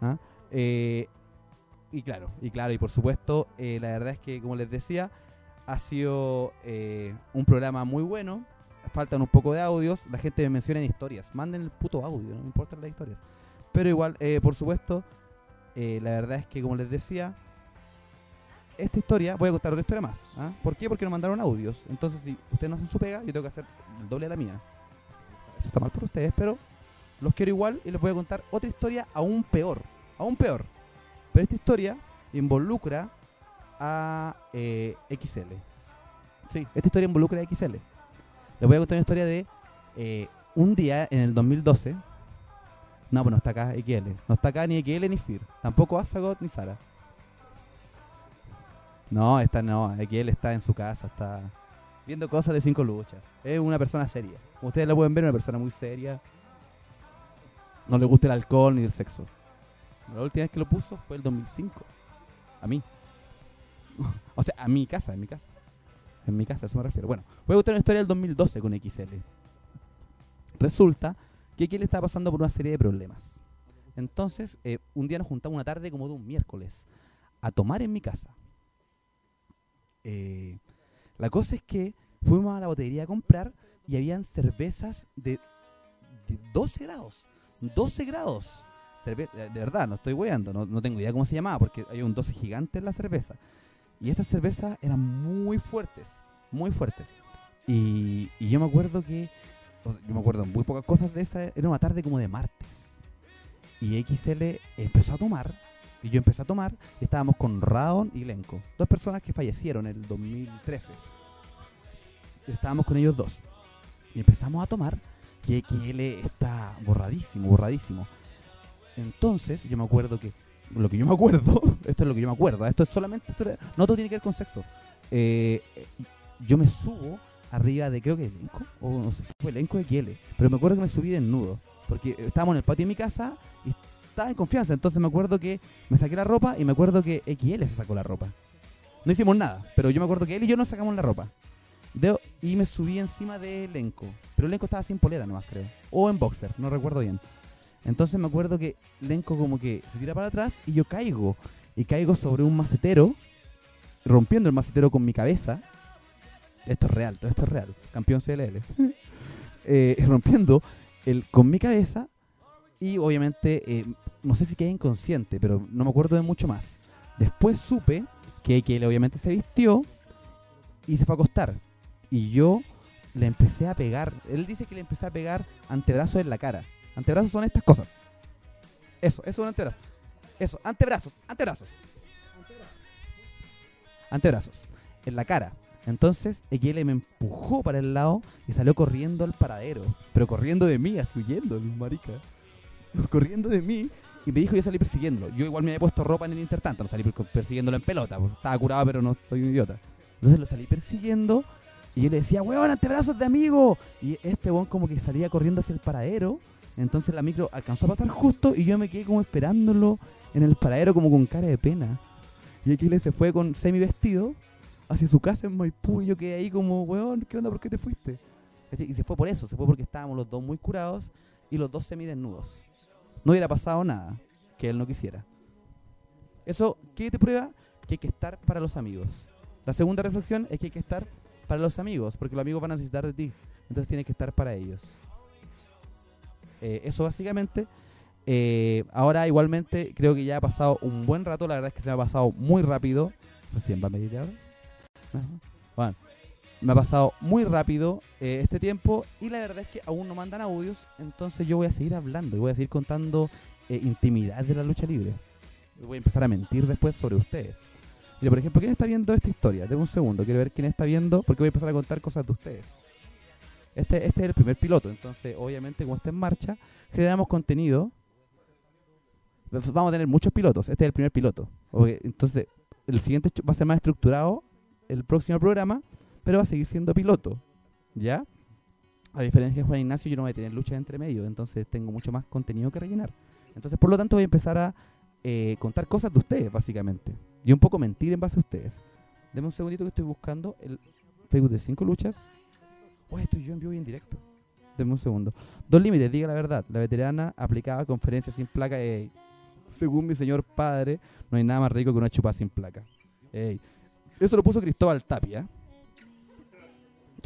¿ah? Eh, y claro, y claro, y por supuesto, eh, la verdad es que, como les decía, ha sido eh, un programa muy bueno. Faltan un poco de audios. La gente me menciona en historias. Manden el puto audio, no me importan las historias. Pero igual, eh, por supuesto, eh, la verdad es que, como les decía, esta historia, voy a contar otra historia más. ¿ah? ¿Por qué? Porque nos mandaron audios. Entonces, si ustedes no hacen su pega, yo tengo que hacer el doble de la mía. Eso está mal por ustedes, pero los quiero igual y les voy a contar otra historia aún peor. Aún peor. Pero esta historia involucra a eh, XL. Sí, esta historia involucra a XL. Les voy a contar una historia de eh, un día en el 2012. No, pues no está acá XL. No está acá ni XL ni FIR. Tampoco Azagot ni Sara. No, esta no. XL está en su casa, está viendo cosas de cinco luchas. Es una persona seria. Ustedes la pueden ver, una persona muy seria. No le gusta el alcohol ni el sexo. La última vez que lo puso fue el 2005. A mí. [laughs] o sea, a mi casa, en mi casa. En mi casa, a eso me refiero. Bueno, voy a contar una historia del 2012 con XL. Resulta que XL estaba pasando por una serie de problemas. Entonces, eh, un día nos juntamos una tarde como de un miércoles a tomar en mi casa. Eh, la cosa es que fuimos a la botillería a comprar y habían cervezas de, de 12 grados. 12 grados. De verdad, no estoy weando, no, tengo idea cómo se llamaba porque hay un 12 gigante en la cerveza. Y estas cervezas eran muy fuertes, muy fuertes. Y, yo me acuerdo que, yo me acuerdo muy pocas cosas de esa, era una tarde como de martes. Y XL empezó a tomar, y yo empecé a tomar, y estábamos con Radon y Lenko, dos personas que fallecieron en el 2013. Estábamos con ellos dos. Y empezamos a tomar, y XL está borradísimo, borradísimo. Entonces, yo me acuerdo que, lo que yo me acuerdo, [laughs] esto es lo que yo me acuerdo, esto es solamente, no todo tiene que ver con sexo. Eh, yo me subo arriba de, creo que elenco, o no sé si fue elenco de XL, pero me acuerdo que me subí desnudo, porque estábamos en el patio de mi casa y estaba en confianza, entonces me acuerdo que me saqué la ropa y me acuerdo que XL se sacó la ropa. No hicimos nada, pero yo me acuerdo que él y yo nos sacamos la ropa. De- y me subí encima de Elenco. Pero Elenco estaba sin polera nomás, creo. O en boxer, no recuerdo bien. Entonces me acuerdo que Lenco como que se tira para atrás y yo caigo. Y caigo sobre un macetero, rompiendo el macetero con mi cabeza. Esto es real, todo esto es real. Campeón CLL. [laughs] Eh, [laughs] rompiendo el, con mi cabeza y obviamente, eh, no sé si quedé inconsciente, pero no me acuerdo de mucho más. Después supe que, él obviamente se vistió y se fue a acostar. Y yo le empecé a pegar. Él dice que le empecé a pegar antebrazos en la cara. Antebrazos son estas cosas. Eso, eso es un antebrazo. Eso, antebrazos, antebrazos. Antebrazos. En la cara. Entonces, XL me empujó para el lado y salió corriendo al paradero. Pero corriendo de mí, así huyendo, marica. Corriendo de mí y me dijo yo salí persiguiéndolo. Yo igual me había puesto ropa en el intertanto, no salí per- persiguiéndolo en pelota. pues, estaba curado, pero no soy un idiota. Entonces lo salí persiguiendo y yo le decía, weón, antebrazos de amigo. Y este weón como que salía corriendo hacia el paradero. Entonces la micro alcanzó a pasar justo y yo me quedé como esperándolo en el paradero como con cara de pena. Y XL se fue con semi vestido hacia su casa en Maipú y yo quedé ahí como, weón, ¿qué onda? ¿Por qué te fuiste? Y se fue por eso, se fue porque estábamos los dos muy curados y los dos semidesnudos. No hubiera pasado nada que él no quisiera. Eso, ¿qué te prueba? Que hay que estar para los amigos. La segunda reflexión es que hay que estar para los amigos, porque los amigos van a necesitar de ti. Entonces tienes que estar para ellos. Eh, eso básicamente. Eh, ahora igualmente creo que ya ha pasado un buen rato. La verdad es que se me ha pasado muy rápido. Recién va a ahora. Bueno, me ha pasado muy rápido eh, este tiempo y la verdad es que aún no mandan audios, entonces yo voy a seguir hablando y voy a seguir contando eh, intimidad de la lucha libre. Voy a empezar a mentir después sobre ustedes. Mira, por ejemplo, ¿quién está viendo esta historia? Deme un segundo, quiero ver quién está viendo, porque voy a empezar a contar cosas de ustedes. Este, este es el primer piloto, entonces obviamente como está en marcha, generamos contenido. Vamos a tener muchos pilotos, este es el primer piloto. Entonces, el siguiente va a ser más estructurado, el próximo programa, pero va a seguir siendo piloto, ¿ya? A diferencia de Juan Ignacio, yo no voy a tener lucha entre medio, entonces tengo mucho más contenido que rellenar. Entonces, por lo tanto, voy a empezar a eh, contar cosas de ustedes, básicamente. Y un poco mentir en base a ustedes. Deme un segundito que estoy buscando el Facebook de 5 luchas. Oye, estoy yo en vivo y en directo. Deme un segundo. Dos límites, diga la verdad. La veterana aplicaba conferencia sin placa. Ey. Según mi señor padre, no hay nada más rico que una chupa sin placa. Ey. Eso lo puso Cristóbal Tapia.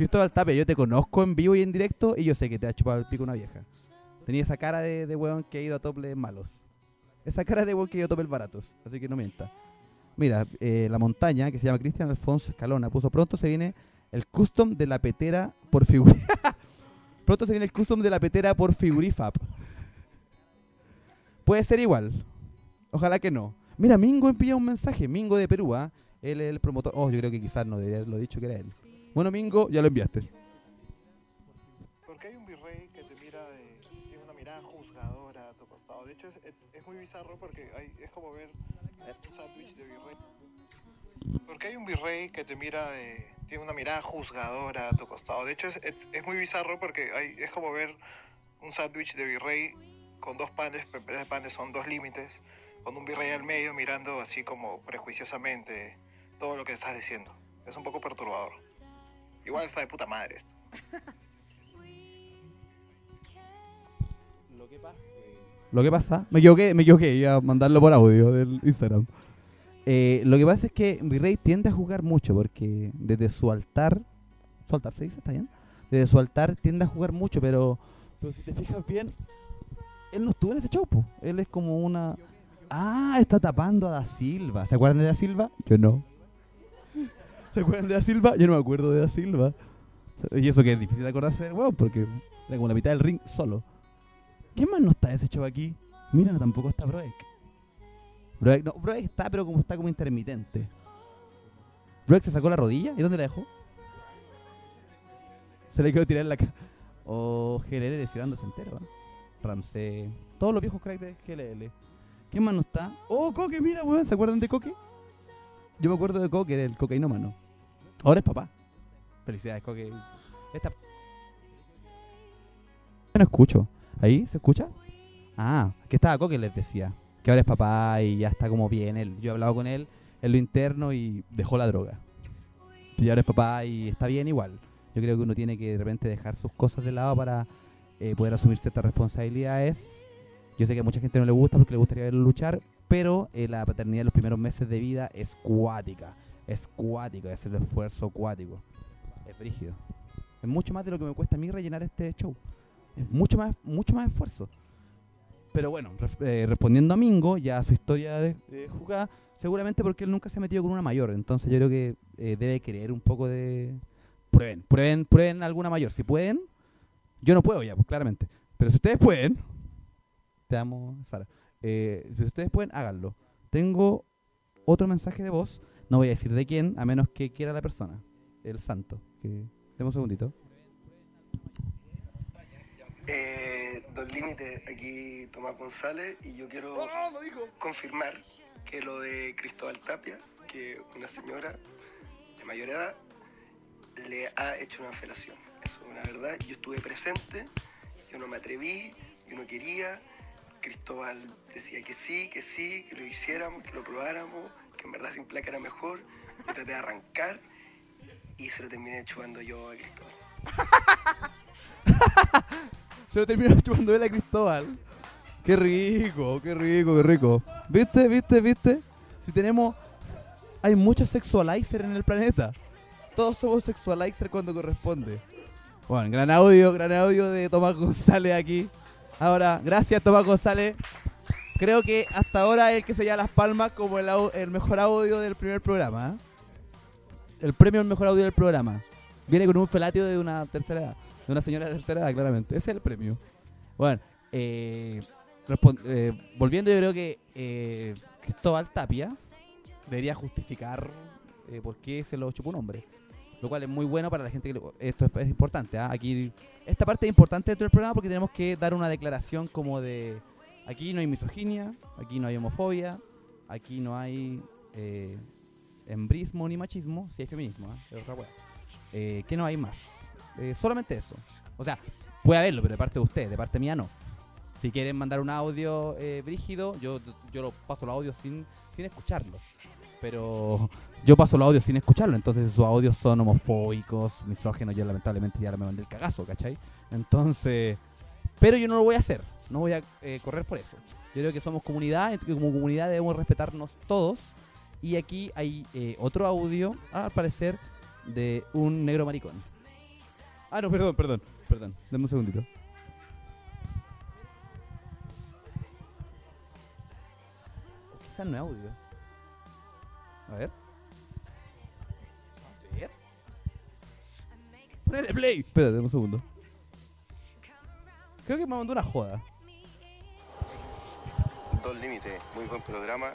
Cristóbal Tapia, yo te conozco en vivo y en directo y yo sé que te ha chupado el pico una vieja. Tenía esa cara de, de weón que ha ido a toples malos. Esa cara de weón que ha ido a toples baratos. Así que no mienta. Mira, eh, la montaña, que se llama Cristian Alfonso Escalona, puso pronto se viene el custom de la petera por figura. [laughs] pronto se viene el custom de la petera por figurifab. Puede ser igual. Ojalá que no. Mira, Mingo envía un mensaje. Mingo de Perú, ¿ah? Él es el promotor. Oh, yo creo que quizás no debería haberlo dicho que era él. Bueno, Mingo, ya lo enviaste. Porque hay un virrey que te mira de, tiene una mirada juzgadora a tu costado. De hecho, es, es- es muy bizarro porque hay- es como ver un sándwich de virrey. Porque hay un virrey que te mira de, tiene una mirada juzgadora a tu costado. De hecho, es, es- es muy bizarro porque hay, es como ver un sándwich de virrey con dos panes, pero de panes son dos límites, con un virrey al medio mirando así como prejuiciosamente todo lo que estás diciendo. Es un poco perturbador. Igual está de puta madre esto. Lo que pasa, me equivoqué, me equivoqué, iba a mandarlo por audio del Instagram. Eh, lo que pasa es que Virrey tiende a jugar mucho porque desde su altar, su altar se dice, está bien, desde su altar tiende a jugar mucho, pero, pero si te fijas bien, él no estuvo en ese show, po. él es como una... Ah, está tapando a Da Silva. ¿Se acuerdan de Da Silva? Yo no. [laughs] ¿Se acuerdan de Da Silva? Yo no me acuerdo de Da Silva. Y eso que es difícil de acordarse del weón porque era como la mitad del ring solo. ¿Quién más no está ese show aquí? Mira, tampoco está Broek. Broek, no, Broek está, pero como está como intermitente. Broek se sacó la rodilla. ¿Y dónde la dejó? Se le quedó tirar en la cara. Oh, GLL lesionándose entero, ¿eh? Ramsey. Todos los viejos cracks de GLL. ¿Quién más no está? Oh, Coque, mira, weón. ¿Se acuerdan de Coque? Yo me acuerdo de Coque, el cocainómano. Ahora es papá. Felicidades, Coque. Esta... No escucho. ¿Ahí? ¿Se escucha? Ah, que estaba Coque, les decía. Que ahora es papá y ya está como bien él. Yo he hablado con él en lo interno y dejó la droga. Y ahora es papá y está bien igual. Yo creo que uno tiene que de repente dejar sus cosas de lado para eh, poder asumir ciertas responsabilidades. Yo sé que a mucha gente no le gusta porque le gustaría verlo luchar, pero eh, la paternidad en los primeros meses de vida es cuática. Es cuática, es el esfuerzo cuático. Es brígido. Es mucho más de lo que me cuesta a mí rellenar este show. Es mucho más, mucho más esfuerzo. Pero bueno, eh, respondiendo a Mingo, ya a su historia de, de jugada, seguramente porque él nunca se ha metido con una mayor. Entonces yo creo que eh, debe creer un poco de... Prueben, prueben, prueben alguna mayor. Si pueden, yo no puedo ya, pues claramente. Pero si ustedes pueden, te amo, Sara. Eh, si ustedes pueden, háganlo. Tengo otro mensaje de voz, no voy a decir de quién, a menos que quiera la persona, el santo. Que... Deme un segundito. Eh, Dos Límites, aquí Tomás González y yo quiero confirmar que lo de Cristóbal Tapia, que una señora de mayor edad le ha hecho una felación. Eso es una verdad. Yo estuve presente, yo no me atreví, yo no quería. Cristóbal decía que sí, que sí, que lo hiciéramos, que lo probáramos, que en verdad sin placa era mejor. Yo traté de arrancar y se lo terminé chupando yo a Cristóbal. [laughs] Se lo terminó chupando él a Cristóbal. Qué rico, qué rico, qué rico. ¿Viste, viste, viste? Si tenemos... Hay muchos sexualizer en el planeta. Todos somos sexualizer cuando corresponde. Bueno, gran audio, gran audio de Tomás González aquí. Ahora, gracias Tomás González. Creo que hasta ahora es el que se lleva las palmas como el, el mejor audio del primer programa. ¿eh? El premio al mejor audio del programa. Viene con un felatio de una tercera edad. De una señora de tercera edad, claramente. Ese es el premio. Bueno, eh, eh, volviendo, yo creo que eh, Cristóbal Tapia debería justificar por qué se lo chupó un hombre. Lo cual es muy bueno para la gente que... le- Esto es, es importante, ¿ah? Aquí... Esta parte es importante dentro del programa porque tenemos que dar una declaración como de... Aquí no hay misoginia, aquí no hay homofobia, aquí no hay eh, embrismo ni machismo, si hay feminismo, ¿ah? es otra wea. Eh, ¿Qué no hay más? Eh, solamente eso. O sea, puede haberlo, pero de parte de usted, de parte mía no. Si quieren mandar un audio eh, brígido, yo, yo paso los audios sin, sin escucharlos. Pero yo paso los audios sin escucharlo, entonces sus audios son homofóbicos, misógenos, yo lamentablemente ya me mandé el cagazo, ¿cachai? Entonces, pero yo no lo voy a hacer, no voy a eh, correr por eso. Yo creo que somos comunidad, y que como comunidad debemos respetarnos todos. Y aquí hay eh, otro audio, al parecer, de un negro maricón. Ah, no, perdón, perdón, perdón. Dame un segundito. Quizás no es audio. A ver. A ver. Ponele play. Espérate, un segundo. Creo que me mandó una joda. Dos límites, muy buen programa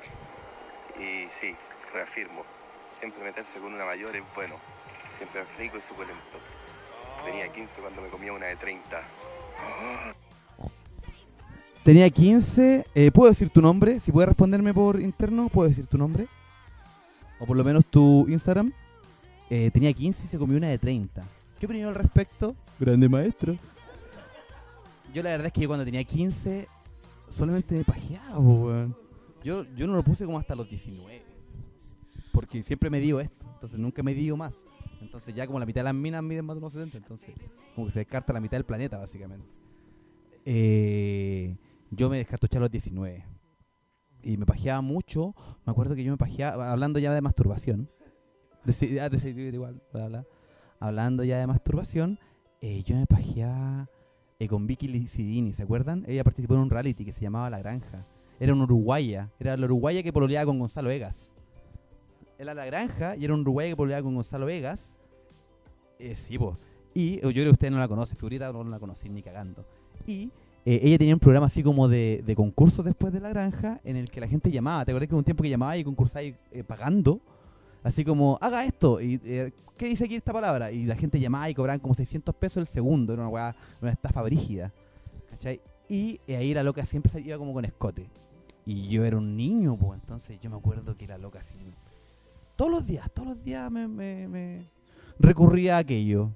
y sí, reafirmo, siempre meterse con una mayor es bueno, siempre es rico y suculento. Tenía 15 cuando me comía una de 30. Tenía 15. eh, ¿Puedo decir tu nombre? Si puedes responderme por interno, ¿puedo decir tu nombre? O por lo menos tu Instagram. Eh, tenía 15 y se comió una de 30. ¿Qué opinión al respecto? Grande maestro. Yo la verdad es que yo cuando tenía 15 solamente me pajeaba, po, weón. Yo, yo no lo puse como hasta los 19. Porque siempre me dio esto. Entonces nunca me dio más. Entonces ya como la mitad de las minas miden más de unos 70. Entonces como que se descarta la mitad del planeta básicamente. Eh, yo me descartuché a los 19. Y me pajeaba mucho. Me acuerdo que yo me pajeaba, hablando ya de masturbación. De, ah, de igual, bla, bla. Hablando ya de masturbación, eh, yo me pajeaba eh, con Vicky Licidini, ¿se acuerdan? Ella participó en un reality que se llamaba La Granja. Era una uruguaya. Era la uruguaya que pololeaba con Gonzalo Vegas. Era La Granja y era un uruguaya que pololeaba con Gonzalo Vegas. Eh, sí, pues. Y eh, yo creo que ustedes no la conocen, figurita no la conocen ni cagando. Y eh, ella tenía un programa así como de, de concursos después de la granja en el que la gente llamaba. ¿Te acuerdas que hubo un tiempo que llamaba y concursaba eh, pagando? Así como, haga esto. Y, eh, ¿Qué dice aquí esta palabra? Y la gente llamaba y cobraban como 600 pesos el segundo. Era una weá, una estafa brígida. ¿Cachai? Y eh, ahí la loca siempre se iba como con escote. Y yo era un niño, pues entonces yo me acuerdo que la loca así. Todos los días, todos los días me, me, me recurría a aquello.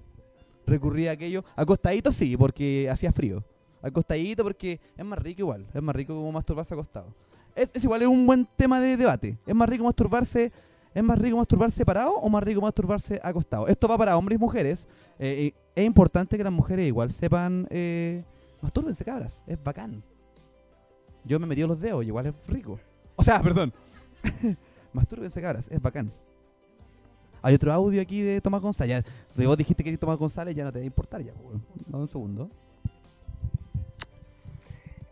Recurría a aquello. Acostadito sí, porque hacía frío. Acostadito porque es más rico igual. Es más rico como masturbarse acostado. Es, es igual, es un buen tema de debate. ¿Es más rico masturbarse, es más rico masturbarse parado o más rico masturbarse acostado? Esto va para hombres y mujeres. Eh, es importante que las mujeres igual sepan eh, mastúrbense cabras. Es bacán. Yo me metí los dedos, y igual es rico. O sea, [laughs] perdón. [laughs] mastúrbense cabras, es bacán. Hay otro audio aquí de Tomás González. Vos dijiste que eres Tomás González, ya no te va a importar ya. un segundo.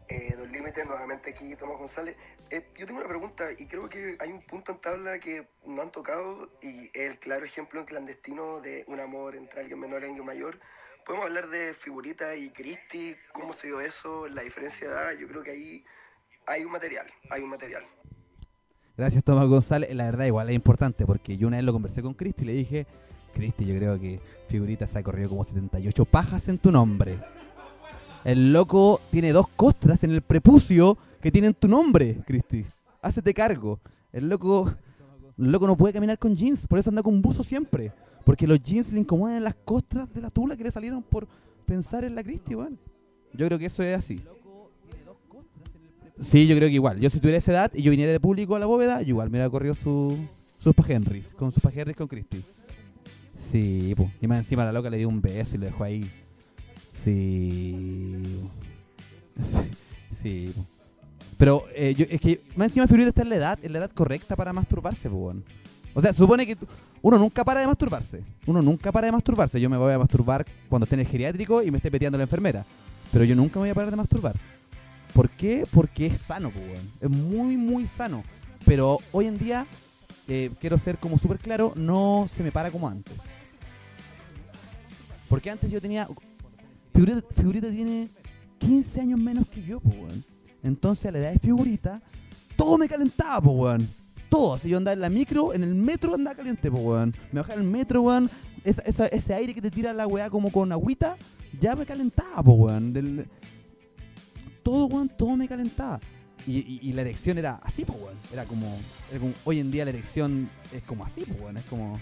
Eh, Dos Límites, nuevamente aquí Tomás González. Eh, yo tengo una pregunta y creo que hay un punto en tabla que no han tocado y el claro ejemplo en clandestino de un amor entre alguien menor y alguien mayor. Podemos hablar de Figurita y Cristi, cómo se dio eso, la diferencia de edad. Yo creo que ahí hay un material, hay un material. Gracias, Tomás González. La verdad, igual es importante porque yo una vez lo conversé con Cristi y le dije: Cristi, yo creo que Figurita se ha corrido como 78 pajas en tu nombre. El loco tiene dos costras en el prepucio que tienen tu nombre, Cristi. Hácete cargo. El loco, loco no puede caminar con jeans, por eso anda con buzo siempre. Porque los jeans le incomodan en las costras de la tula que le salieron por pensar en la Cristi, weón. Yo creo que eso es así. Sí, yo creo que igual. Yo si tuviera esa edad y yo viniera de público a la bóveda, igual me hubiera corrido su, sus pajenris, con sus pajenris con Cristi. Sí, pues. Y más encima la loca le dio un beso y lo dejó ahí. Sí. Sí. Pero eh, yo, es que más encima Figurita está en la edad, en la edad correcta para masturbarse, pues, weón. O sea, supone que uno nunca para de masturbarse. Uno nunca para de masturbarse. Yo me voy a masturbar cuando esté en el geriátrico y me esté peteando la enfermera. Pero yo nunca me voy a parar de masturbar. ¿Por qué? Porque es sano, pues, weón. Es muy, muy sano. Pero hoy en día, eh, quiero ser como súper claro, no se me para como antes. Porque antes yo tenía. Figurita, tiene 15 años menos que yo, pues, weón. Entonces a la edad de figurita, todo me calentaba, pues, weón. Todo. Así yo andaba en la micro, en el metro andaba caliente, pues, weón. Me bajaba en el metro, weón. Esa- esa- ese aire que te tira la weá como con agüita, ya me calentaba, pues, weón. Todo, weón, todo me calentaba. Y la erección era así, pues, weón. Era como, era como- Hoy en día la erección es como así, pues, weón. Es como.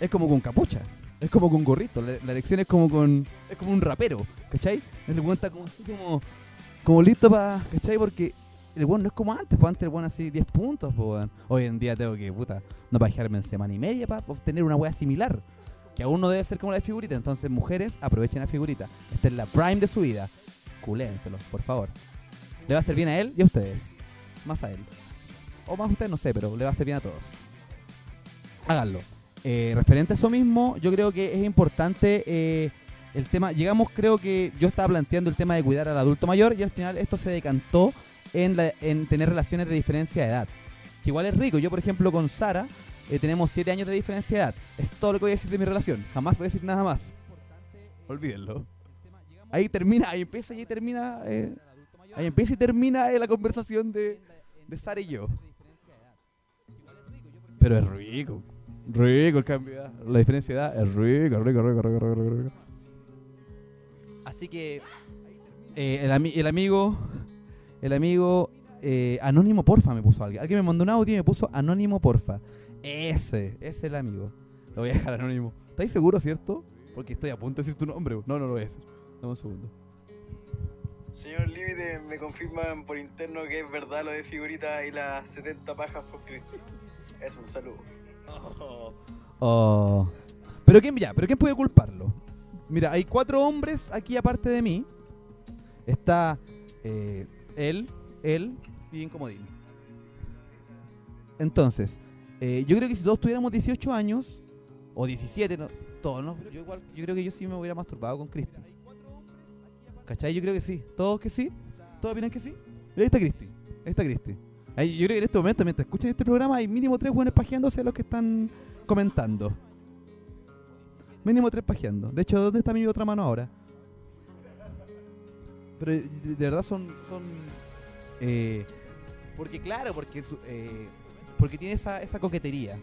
Es como con capucha. Es como con gorrito. La, la erección es como con. Es como un rapero, ¿cachai? El weón está como así, como. Listo para. ¿cachai? Porque el weón no es como antes, pues antes el weón así 10 puntos, pues. Hoy en día tengo que, puta, no pajearme en semana y media para obtener una weá similar. Que aún no debe ser como la de figurita. Entonces, mujeres, aprovechen la figurita. Esta es la prime de su vida. Culénselo, por favor. Le va a hacer bien a él y a ustedes. Más a él. O más a ustedes, no sé, pero le va a hacer bien a todos. Háganlo. Eh, referente a eso mismo, yo creo que es importante eh, el tema. Llegamos, creo que yo estaba planteando el tema de cuidar al adulto mayor y al final esto se decantó en, la- en tener relaciones de diferencia de edad. Que igual es rico. Yo, por ejemplo, con Sara eh, tenemos 7 años de diferencia de edad. Es todo lo que voy a decir de mi relación. Jamás voy a decir nada más. Olvídenlo. Ahí termina, ahí empieza y ahí termina. eh, ahí empieza y termina eh, la conversación de, de Sara y yo. Pero es rico. Rico el cambio de edad. La diferencia de edad es rico, rico, rico, rico, rico, rico, rico. Así que eh, el, ami- el amigo, el amigo eh, Anónimo Porfa me puso alguien. Alguien me mandó un audio y me puso Anónimo Porfa. Ese, ese es el amigo. Lo voy a dejar anónimo. ¿Estáis seguros, cierto? Porque estoy a punto de decir tu nombre. No, no lo voy a decir. Dame un segundo. Señor Límite, me confirman por interno que es verdad lo de figurita y las 70 pajas por Cristo. Es un saludo. [laughs] Oh. Pero quién pero quién puede culparlo. Mira, hay cuatro hombres aquí aparte de mí. Está eh, él, él y Incomodín. Entonces, eh, yo creo que si todos tuviéramos 18 años, o 17, no, todos. Yo, igual, yo creo que yo sí me hubiera masturbado con Cristi. ¿Cachai? Yo creo que sí. ¿Todos que sí? ¿Todos opinan que sí? Ahí está Cristi. Ahí está Cristi. Ahí, yo creo que en este momento, mientras escuchen este programa, hay mínimo tres buenos pajeándose los que están comentando. Mínimo tres pajeando. De hecho, ¿dónde está mi otra mano ahora? Pero de, de verdad son. son eh, porque, claro, porque, eh, porque tiene esa, esa coquetería.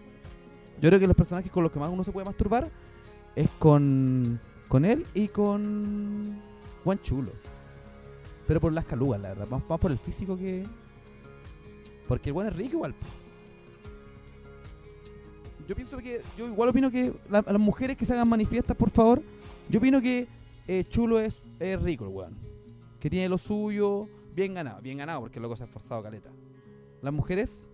Yo creo que los personajes con los que más uno se puede masturbar es con, con él y con Juan Chulo. Pero por las calugas, la verdad. Más, más por el físico que. Porque el buen es rico igual. Yo pienso que. Yo igual opino que. la- las mujeres que se hagan manifiestas, por favor. Yo opino que eh, Chulo es, es rico el weón. Que tiene lo suyo. Bien ganado. Bien ganado porque el loco se ha esforzado caleta. Las mujeres.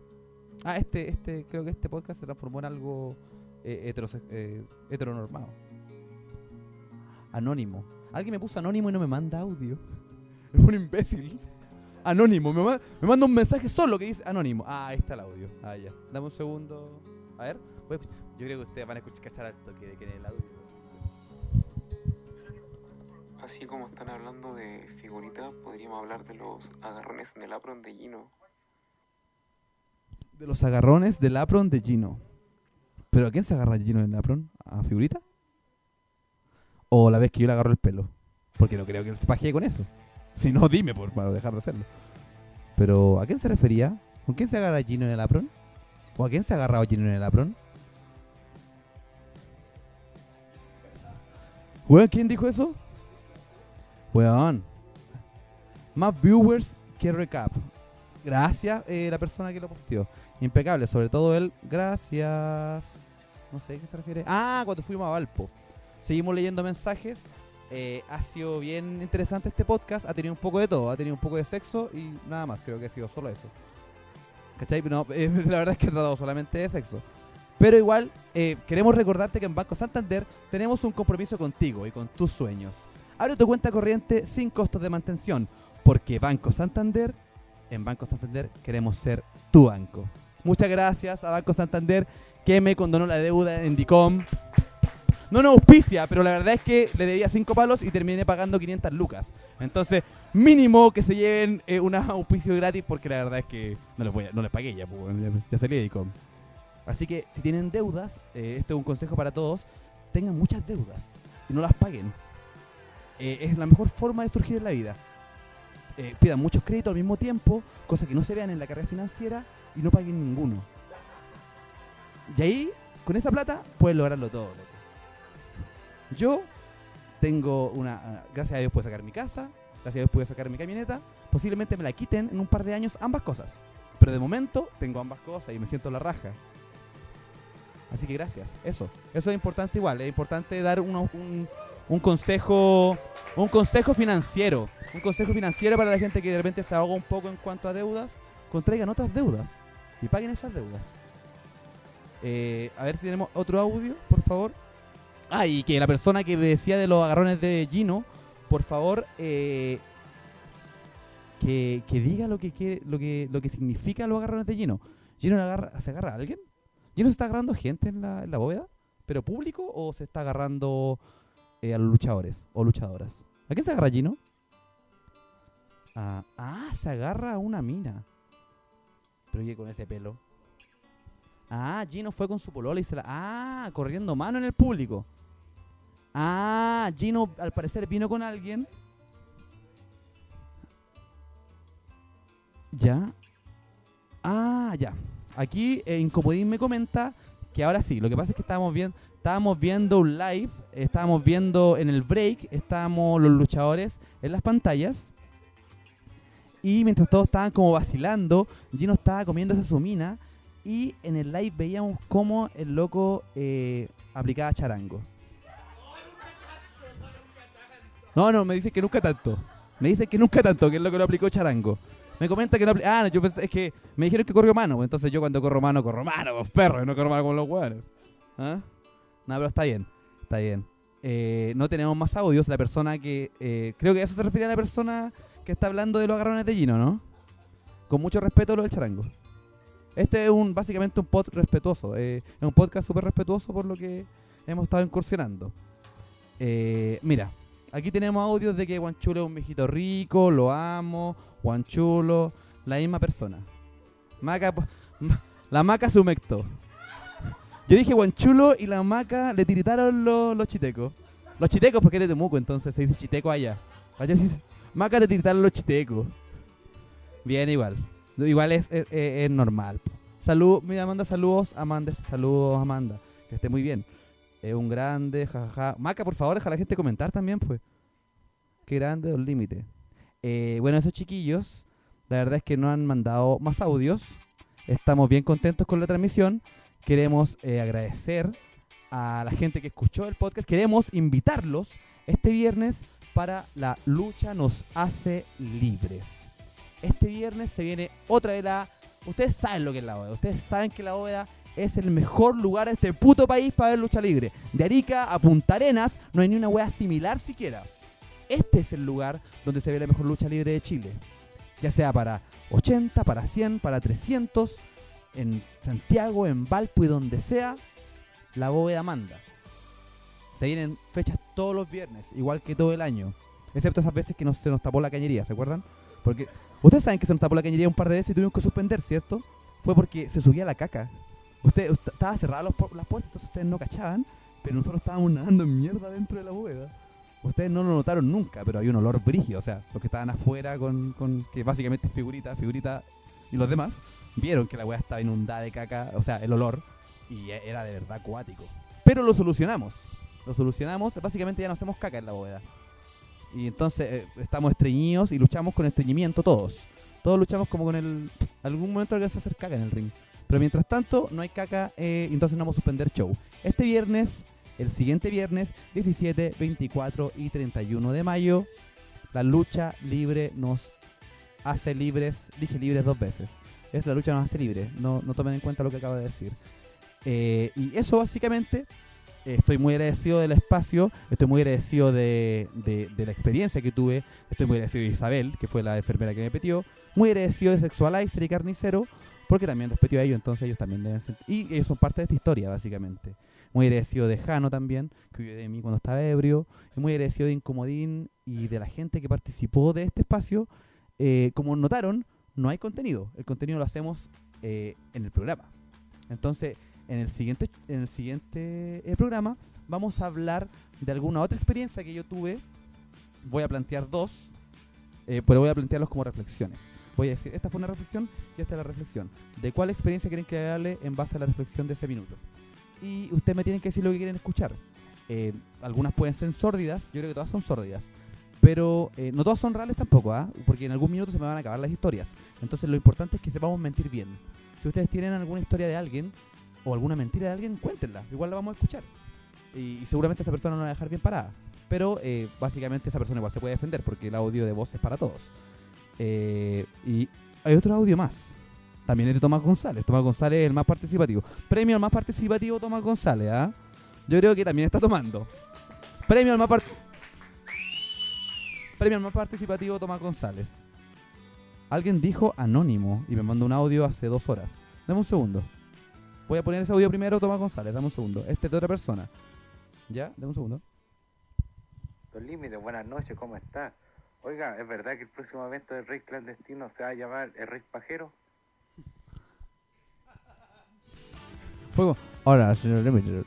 Ah, este, este, creo que este podcast se transformó en algo eh, heterose- eh, heteronormado. Anónimo. Alguien me puso anónimo y no me manda audio. [laughs] Es un imbécil. Anónimo. Me, ma- me manda un mensaje solo que dice anónimo. Ah, ahí está el audio. Ah, ya. Dame un segundo. A ver. voy a Yo creo que ustedes van a escuchar cachar al toque de que en el audio. Así como están hablando de figuritas, podríamos hablar de los agarrones del apron de Gino. De los agarrones del apron de Gino. ¿Pero a quién se agarra Gino en el apron? ¿A figurita? ¿O la vez que yo le agarro el pelo? Porque no creo que él se pajee con eso. [laughs] Si no, dime por para dejar de hacerlo. Pero, ¿a quién se refería? ¿Con quién se agarra Gino en el apron? ¿O a quién se ha agarrado Gino en el apron? Weón, ¿quién dijo eso? Weón. Más viewers que recap. Gracias, eh, la persona que lo posteó. Impecable, sobre todo él. Gracias. No sé a qué se refiere. Ah, cuando fuimos a Valpo. Seguimos leyendo mensajes. Eh, ha sido bien interesante este podcast. Ha tenido un poco de todo. Ha tenido un poco de sexo y nada más. Creo que ha sido solo eso. ¿Cachai? No, [laughs] eh, la verdad es que he tratado solamente de sexo. Pero igual, eh, queremos recordarte que en Banco Santander tenemos un compromiso contigo y con tus sueños. Abre tu cuenta corriente sin costos de mantención. Porque Banco Santander, en Banco Santander queremos ser tu banco. Muchas gracias a Banco Santander que me condonó la deuda en Dicom. No nos auspicia, pero la verdad es que le debía 5 palos y terminé pagando 500 lucas. Entonces, mínimo que se lleven eh, un auspicio gratis porque la verdad es que no les, voy a- no les pagué ya, pues, ya, salí de. Así que si tienen deudas, eh, este es un consejo para todos, tengan muchas deudas. y no las paguen. Eh, es la mejor forma de surgir en la vida. Eh, pidan muchos créditos al mismo tiempo, cosas que no se vean en la carrera financiera y no paguen ninguno. Y ahí, con esa plata, pueden lograrlo todo. Yo tengo una. ah, Gracias a Dios puedo sacar mi casa, gracias a Dios puedo sacar mi camioneta. Posiblemente me la quiten en un par de años ambas cosas. Pero de momento tengo ambas cosas y me siento la raja. Así que gracias. Eso. Eso es importante igual. Es importante dar un, un consejo. Un consejo financiero. Un consejo financiero para la gente que de repente se ahoga un poco en cuanto a deudas. Contraigan otras deudas. Y paguen esas deudas. Eh, a ver si tenemos otro audio, por favor. Ah, y que la persona que decía de los agarrones de Gino, por favor, eh, que, que diga lo que, lo que lo que significa los agarrones de Gino. ¿Gino agarra- se agarra a alguien? ¿Gino se está agarrando gente en la, en la bóveda? ¿Pero público o se está agarrando eh, a los luchadores o luchadoras? ¿A quién se agarra Gino? Ah, ah, se agarra a una mina. Pero oye, con ese pelo. Ah, Gino fue con su polola y se la... Ah, corriendo mano en el público. Ah, Gino al parecer vino con alguien. Ya. Ah, ya. Aquí eh, Incomodín me comenta que ahora sí, lo que pasa es que estábamos viendo, estábamos viendo un live, estábamos viendo en el break, estábamos los luchadores en las pantallas. Y mientras todos estaban como vacilando, Gino estaba comiéndose su mina. Y en el live veíamos cómo el loco eh, aplicaba charango. No, no, me dice que nunca tanto. Me dice que nunca tanto, que es lo que lo aplicó charango. Me comenta que no apli- Ah, yo es que me dijeron que corrió mano. pues, Entonces yo cuando corro mano, corro mano, pues perro, y no corro mano con los hueones. ¿Ah? No, pero está bien, está bien. Eh, no tenemos más audios. La persona que. eh, creo que eso se refiere a la persona que está hablando de los agarrones de Gino, ¿no? Con mucho respeto lo del charango. Este es un básicamente un pod respetuoso. eh, es un podcast súper respetuoso por lo que hemos estado incursionando. Eh, mira, aquí tenemos audios de que Guanchulo es un viejito rico, lo amo, Guanchulo, la misma persona. Maca, [laughs] ma- la maca se humectó. Yo dije Guanchulo y la maca le tiritaron los, los chitecos. Los chitecos porque es de Temuco, entonces se dice chiteco allá. Allá se maca te tiritaron los chitecos. Bien, igual. Igual es, normal. Salud, mira Amanda, saludos, Amanda, saludos Amanda. Que esté muy bien. Es un grande, jajaja. Maca, por favor, deja a la gente comentar también, pues. Qué grande el límite. Eh, bueno, esos chiquillos, la verdad es que no han mandado más audios. Estamos bien contentos con la transmisión. Queremos eh, agradecer a la gente que escuchó el podcast. Queremos invitarlos este viernes para la lucha nos hace libres. Este viernes se viene otra de la... Ustedes saben lo que es la bóveda. Ustedes saben que la bóveda es el mejor lugar de este puto país para ver lucha libre. De Arica a Punta Arenas no hay ni una wea similar siquiera. Este es el lugar donde se ve la mejor lucha libre de Chile. Ya sea para 80, para 100, para 300, en Santiago, en Valpo y donde sea, la bóveda manda. Se vienen fechas todos los viernes, igual que todo el año. Excepto esas veces que se nos tapó la cañería, ¿se acuerdan? Porque ustedes saben que se nos tapó la cañería un par de veces y tuvimos que suspender, ¿cierto? Fue porque se subía la caca. Usted, usted- estaba cerrada las puertas, ustedes no cachaban, pero nosotros estábamos nadando en mierda dentro de la bóveda. Ustedes no lo notaron nunca, pero hay un olor brígido, o sea, los que estaban afuera con, con que básicamente figurita, figurita y los demás, vieron que la weá estaba inundada de caca, o sea, el olor, y e- era de verdad acuático. Pero lo solucionamos, lo solucionamos, básicamente ya no hacemos caca en la bóveda. Y entonces eh, estamos estreñidos y luchamos con estreñimiento todos. Todos luchamos como con el... Algún momento alcanza a hacer caca en el ring. Pero mientras tanto, no hay caca, eh, entonces no vamos a suspender show. Este viernes, el siguiente viernes, 17, 24 y 31 de mayo, la lucha libre nos hace libres. Dije libres dos veces. Es la lucha nos hace libres. No, no tomen en cuenta lo que acabo de decir. Eh, y eso básicamente, estoy muy agradecido del espacio, estoy muy agradecido de, de- la experiencia que tuve, estoy muy agradecido de Isabel, que fue la enfermera que me petió, muy agradecido de Sexualizer y Carnicero, porque también respetió a ellos, entonces ellos también deben ser, y ellos son parte de esta historia, básicamente. Muy agradecido de Jano también, que huyó de mí cuando estaba ebrio, muy agradecido de Incomodín y de la gente que participó de este espacio. Eh, como notaron, no hay contenido, el contenido lo hacemos eh, en el programa. Entonces, en el siguiente, en el siguiente eh, programa vamos a hablar de alguna otra experiencia que yo tuve. Voy a plantear dos, eh, pero voy a plantearlos como reflexiones. Voy a decir, esta fue una reflexión y esta es la reflexión. ¿De cuál experiencia quieren que hable en base a la reflexión de ese minuto? Y ustedes me tienen que decir lo que quieren escuchar. Eh, algunas pueden ser sórdidas, yo creo que todas son sórdidas. Pero eh, no todas son reales tampoco, ¿ah? porque en algún minuto se me van a acabar las historias. Entonces lo importante es que sepamos mentir bien. Si ustedes tienen alguna historia de alguien o alguna mentira de alguien, cuéntenla. Igual la vamos a escuchar. Y, seguramente esa persona no la va a dejar bien parada. Pero eh, básicamente esa persona igual se puede defender porque el audio de voz es para todos. Eh, y hay otro audio más. También es de Tomás González. Tomás González es el más participativo. Premio al más participativo Tomás González, ¿ah? Yo creo que también está tomando. Premio al más Premio al más participativo Tomás González. Alguien dijo anónimo y me mandó un audio hace dos horas. Dame un segundo. Voy a poner ese audio primero, Tomás González. Dame un segundo. Este es de otra persona. ¿Ya? Dame un segundo. Don Límite, buenas noches, ¿cómo está? Oiga, ¿es verdad que el próximo evento del Rey Clandestino se va a llamar el Rey Pajero? Fuego. Ahora, señor Límite,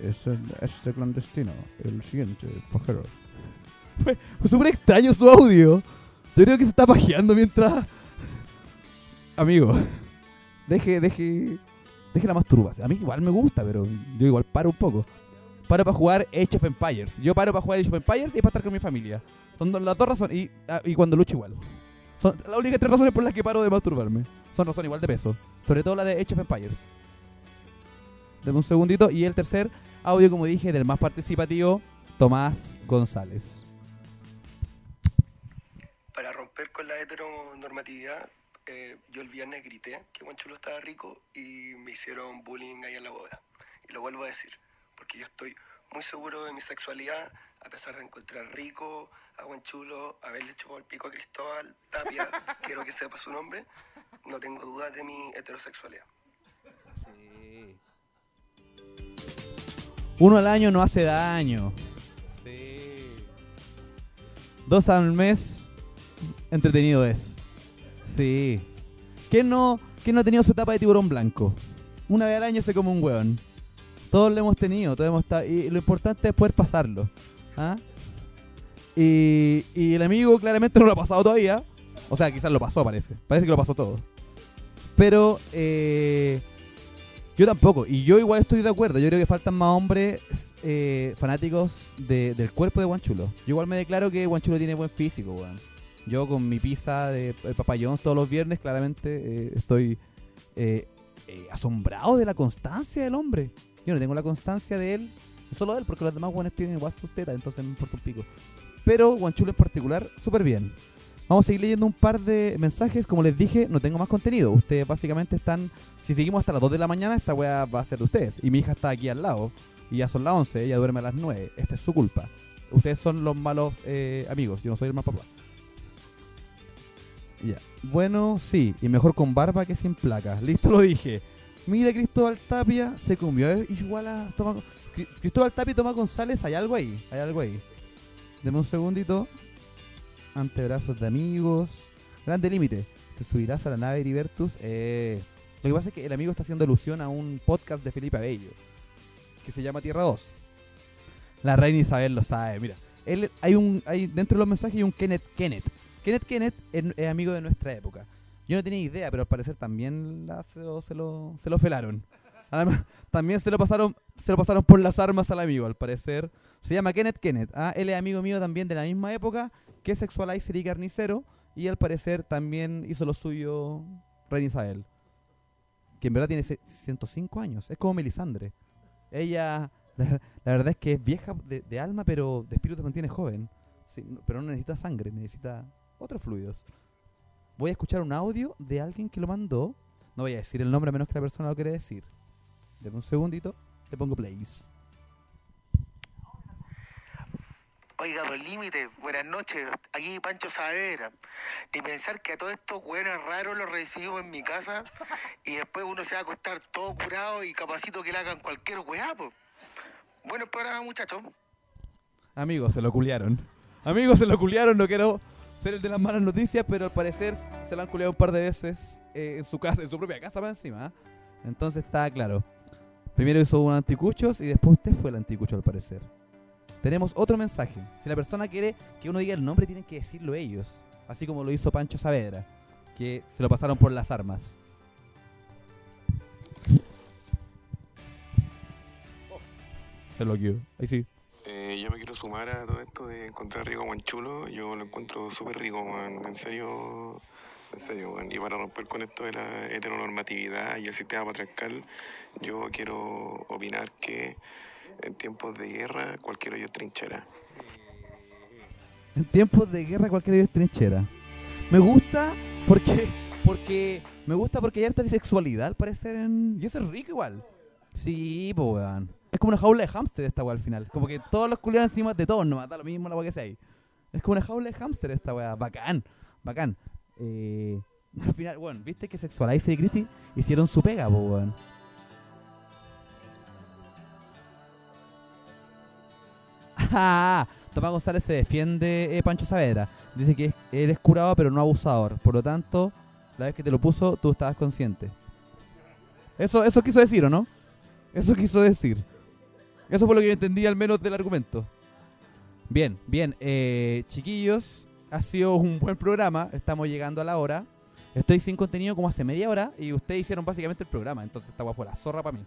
es este clandestino. El siguiente, pajero. Fue, fue súper extraño su audio. Yo creo que se está pajeando mientras. Amigo, deje, deje. Deje la masturbación. A mí igual me gusta, pero yo igual paro un poco. Paro para jugar Age of Empires. Yo paro para jugar Age of Empires y para estar con mi familia. Son las dos razones. Y, ah, y cuando lucho igual. Son las únicas tres razones por las que paro de masturbarme. Son razones igual de peso. Sobre todo la de Age of Empires. Deme un segundito. Y el tercer audio, como dije, del más participativo, Tomás González. Para romper con la heteronormatividad, eh, yo el viernes grité que Juan Chulo estaba rico y me hicieron bullying ahí en la boda. Y lo vuelvo a decir, porque yo estoy muy seguro de mi sexualidad, a pesar de encontrar rico a Juan Chulo, haberle chupado el pico a Cristóbal Tapia, [laughs] quiero que sepa su nombre, no tengo dudas de mi heterosexualidad. Uno al año no hace daño. Sí. Dos al mes, entretenido es. Sí. ¿Quién no, quién no ha tenido su etapa de tiburón blanco? Una vez al año se come un hueón. Todos lo hemos tenido, todos hemos estado, y lo importante es poder pasarlo. ¿ah? Y, y el amigo claramente no lo ha pasado todavía. O sea, quizás lo pasó, parece. Parece que lo pasó todo. Pero, eh, yo tampoco. Y yo igual estoy de acuerdo. Yo creo que faltan más hombres eh, fanáticos de- del cuerpo de Guanchulo. Yo igual me declaro que Guanchulo tiene buen físico, weón. Yo con mi pizza de el papayón todos los viernes, claramente eh, estoy eh, eh, asombrado de la constancia del hombre. Yo no tengo la constancia de él, solo de él, porque los demás guanes tienen igual sus tetas, entonces me importa un pico. Pero Guanchulo en particular, súper bien. Vamos a seguir leyendo un par de mensajes. Como les dije, no tengo más contenido. Ustedes básicamente están. Si seguimos hasta las 2 de la mañana, esta weá va a ser de ustedes. Y mi hija está aquí al lado. Y ya son las 11, ella duerme a las 9. Esta es su culpa. Ustedes son los malos eh, amigos. Yo no soy el mal papá. Ya. Bueno, sí. Y mejor con barba que sin placa. Listo, lo dije. Mira, Cristóbal Tapia se comió igual a. Cri- Cristóbal Tapia y Tomás González. Hay algo ahí. Hay algo ahí. Deme un segundito. Antebrazos de amigos. Grande límite. Te subirás a la nave Heribertus. Eh, lo que pasa es que el amigo está haciendo alusión a un podcast de Felipe Abello. Que se llama Tierra 2. La reina Isabel lo sabe. Mira. Hay un, hay, dentro de los mensajes hay un Kenneth Kenneth. Kenneth Kenneth es, amigo de nuestra época. Yo no tenía idea, pero al parecer también la- se, lo, se, lo, felaron. Además, [laughs] también se lo pasaron se lo pasaron por las armas al amigo, al parecer. Se llama Kenneth Kenneth. Ah, él es amigo mío también de la misma época que Sexualizer y Carnicero. Y al parecer también hizo lo suyo Reina Isabel. Que en verdad tiene ce- 105 años. Es como Melisandre. Ella, [laughs] la, verdad es que es vieja de, alma, pero de espíritu se mantiene joven. Pero no necesita sangre, necesita otros fluidos. Voy a escuchar un audio de alguien que lo mandó. No voy a decir el nombre a menos que la persona lo quiera decir. Deme un segundito, le pongo plays. Oiga, Don Límite, buenas noches. Aquí Pancho Saavedra. Ni pensar que a todos estos güeyes raros los recibimos en mi casa y después uno se va a acostar todo curado y capacito que le hagan cualquier weá, po. Bueno programa, muchachos. Amigos, se lo culiaron. Amigos, se lo culiaron. No quiero ser el de las malas noticias, pero al parecer se lo han culiado un par de veces eh, en su casa, en su propia casa más encima. ¿ah? Entonces está claro. Primero hizo un anticuchos y después usted fue el anticucho al parecer. Tenemos otro mensaje. Si la persona quiere que uno diga el nombre, tienen que decirlo ellos. Así como lo hizo Pancho Saavedra, que se lo pasaron por las armas. Se lo. Ahí sí. Sumar a todo esto de encontrar rico guanchulo. Yo lo encuentro súper rico, man. En serio, en serio, man. Y para romper con esto de la heteronormatividad y el sistema patriarcal, yo quiero opinar que en tiempos de guerra cualquier hoyo es trinchera. En tiempos de guerra cualquier es trinchera. Me gusta porque porque me gusta porque hay harta bisexualidad al parecer en... y eso es rico igual. Sí, pues weón. Es como una jaula de hámster esta weá al final. Como que todos los culiados encima de todos nomás, da lo mismo la weá que sea ahí. Es como una jaula de hámster esta weá. Bacán, bacán. Eh, al final, bueno, viste que Sexualize y Christy hicieron su pega, pues weón. [laughs] Ah, Tomás González se defiende eh, Pancho Saavedra. Dice que es- él es curado pero no abusador. Por lo tanto, la vez que te lo puso, tú estabas consciente. Eso, eso quiso decir, ¿o no? Eso quiso decir. Eso fue lo que yo entendí al menos del argumento. Bien, bien. eh, chiquillos, ha sido un buen programa. Estamos llegando a la hora. Estoy sin contenido como hace media hora y ustedes hicieron básicamente el programa. Entonces esta fue la zorra para mí.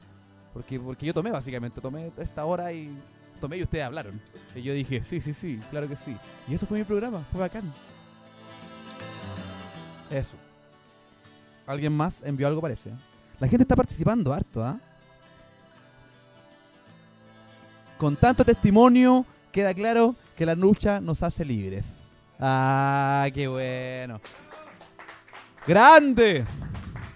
Porque, porque yo tomé básicamente, tomé esta hora y tomé y ustedes hablaron. Y yo dije, sí, sí, sí, claro que sí. Y eso fue mi programa, fue bacán. Eso. ¿Alguien más envió algo parece? La gente está participando harto, ¿ah? Con tanto testimonio queda claro que la lucha nos hace libres. Ah, qué bueno. ¡Grande!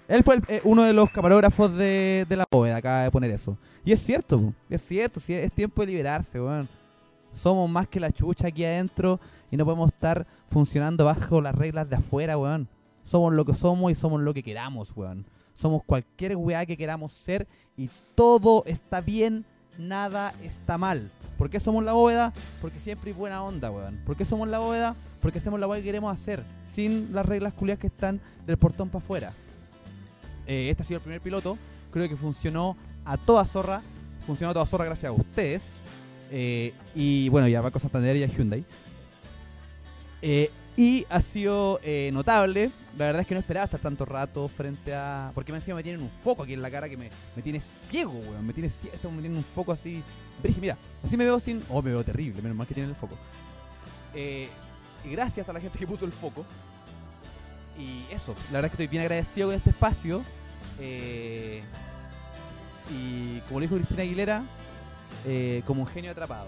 Él fue eh, uno de los camarógrafos de, la bóveda, acaba de poner eso. Y es cierto, es cierto, es tiempo de liberarse, weón. Somos más que la chucha aquí adentro y no podemos estar funcionando bajo las reglas de afuera, weón. Somos lo que somos y somos lo que queramos, weón. Somos cualquier weá que queramos ser y todo está bien, nada está mal. ¿Por qué somos la bóveda? Porque siempre hay buena onda, weón. ¿Por qué somos la bóveda? Porque hacemos la weá que queremos hacer, sin las reglas culiadas que están del portón para afuera. Eh, este ha sido el primer piloto. Creo que funcionó a toda zorra. Funcionó a toda zorra gracias a ustedes. Eh, y bueno, ya a Santander y a Hyundai. Eh, y ha sido eh, notable. La verdad es que no esperaba estar tanto rato frente a. Porque me encima me tienen un foco aquí en la cara que me, me tiene ciego, weón. Me tiene ciego. Me tiene un foco así. Mira, así me veo sin. Oh, me veo terrible. Menos mal que tienen el foco. Eh, y gracias a la gente que puso el foco. Y eso, la verdad es que estoy bien agradecido con este espacio. Eh, y como le dijo Cristina Aguilera, eh, como un genio atrapado.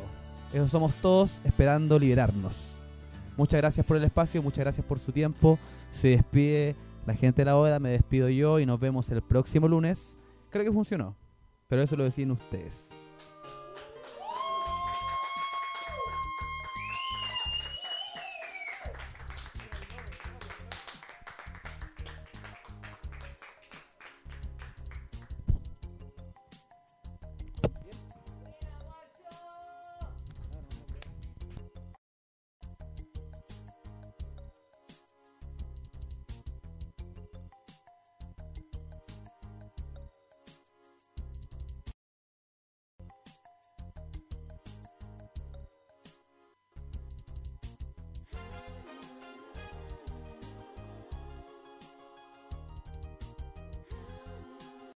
Eso somos todos esperando liberarnos. Muchas gracias por el espacio, muchas gracias por su tiempo. Se despide la gente de la bóveda, me despido yo y nos vemos el próximo lunes. Creo que funcionó, pero eso lo deciden ustedes.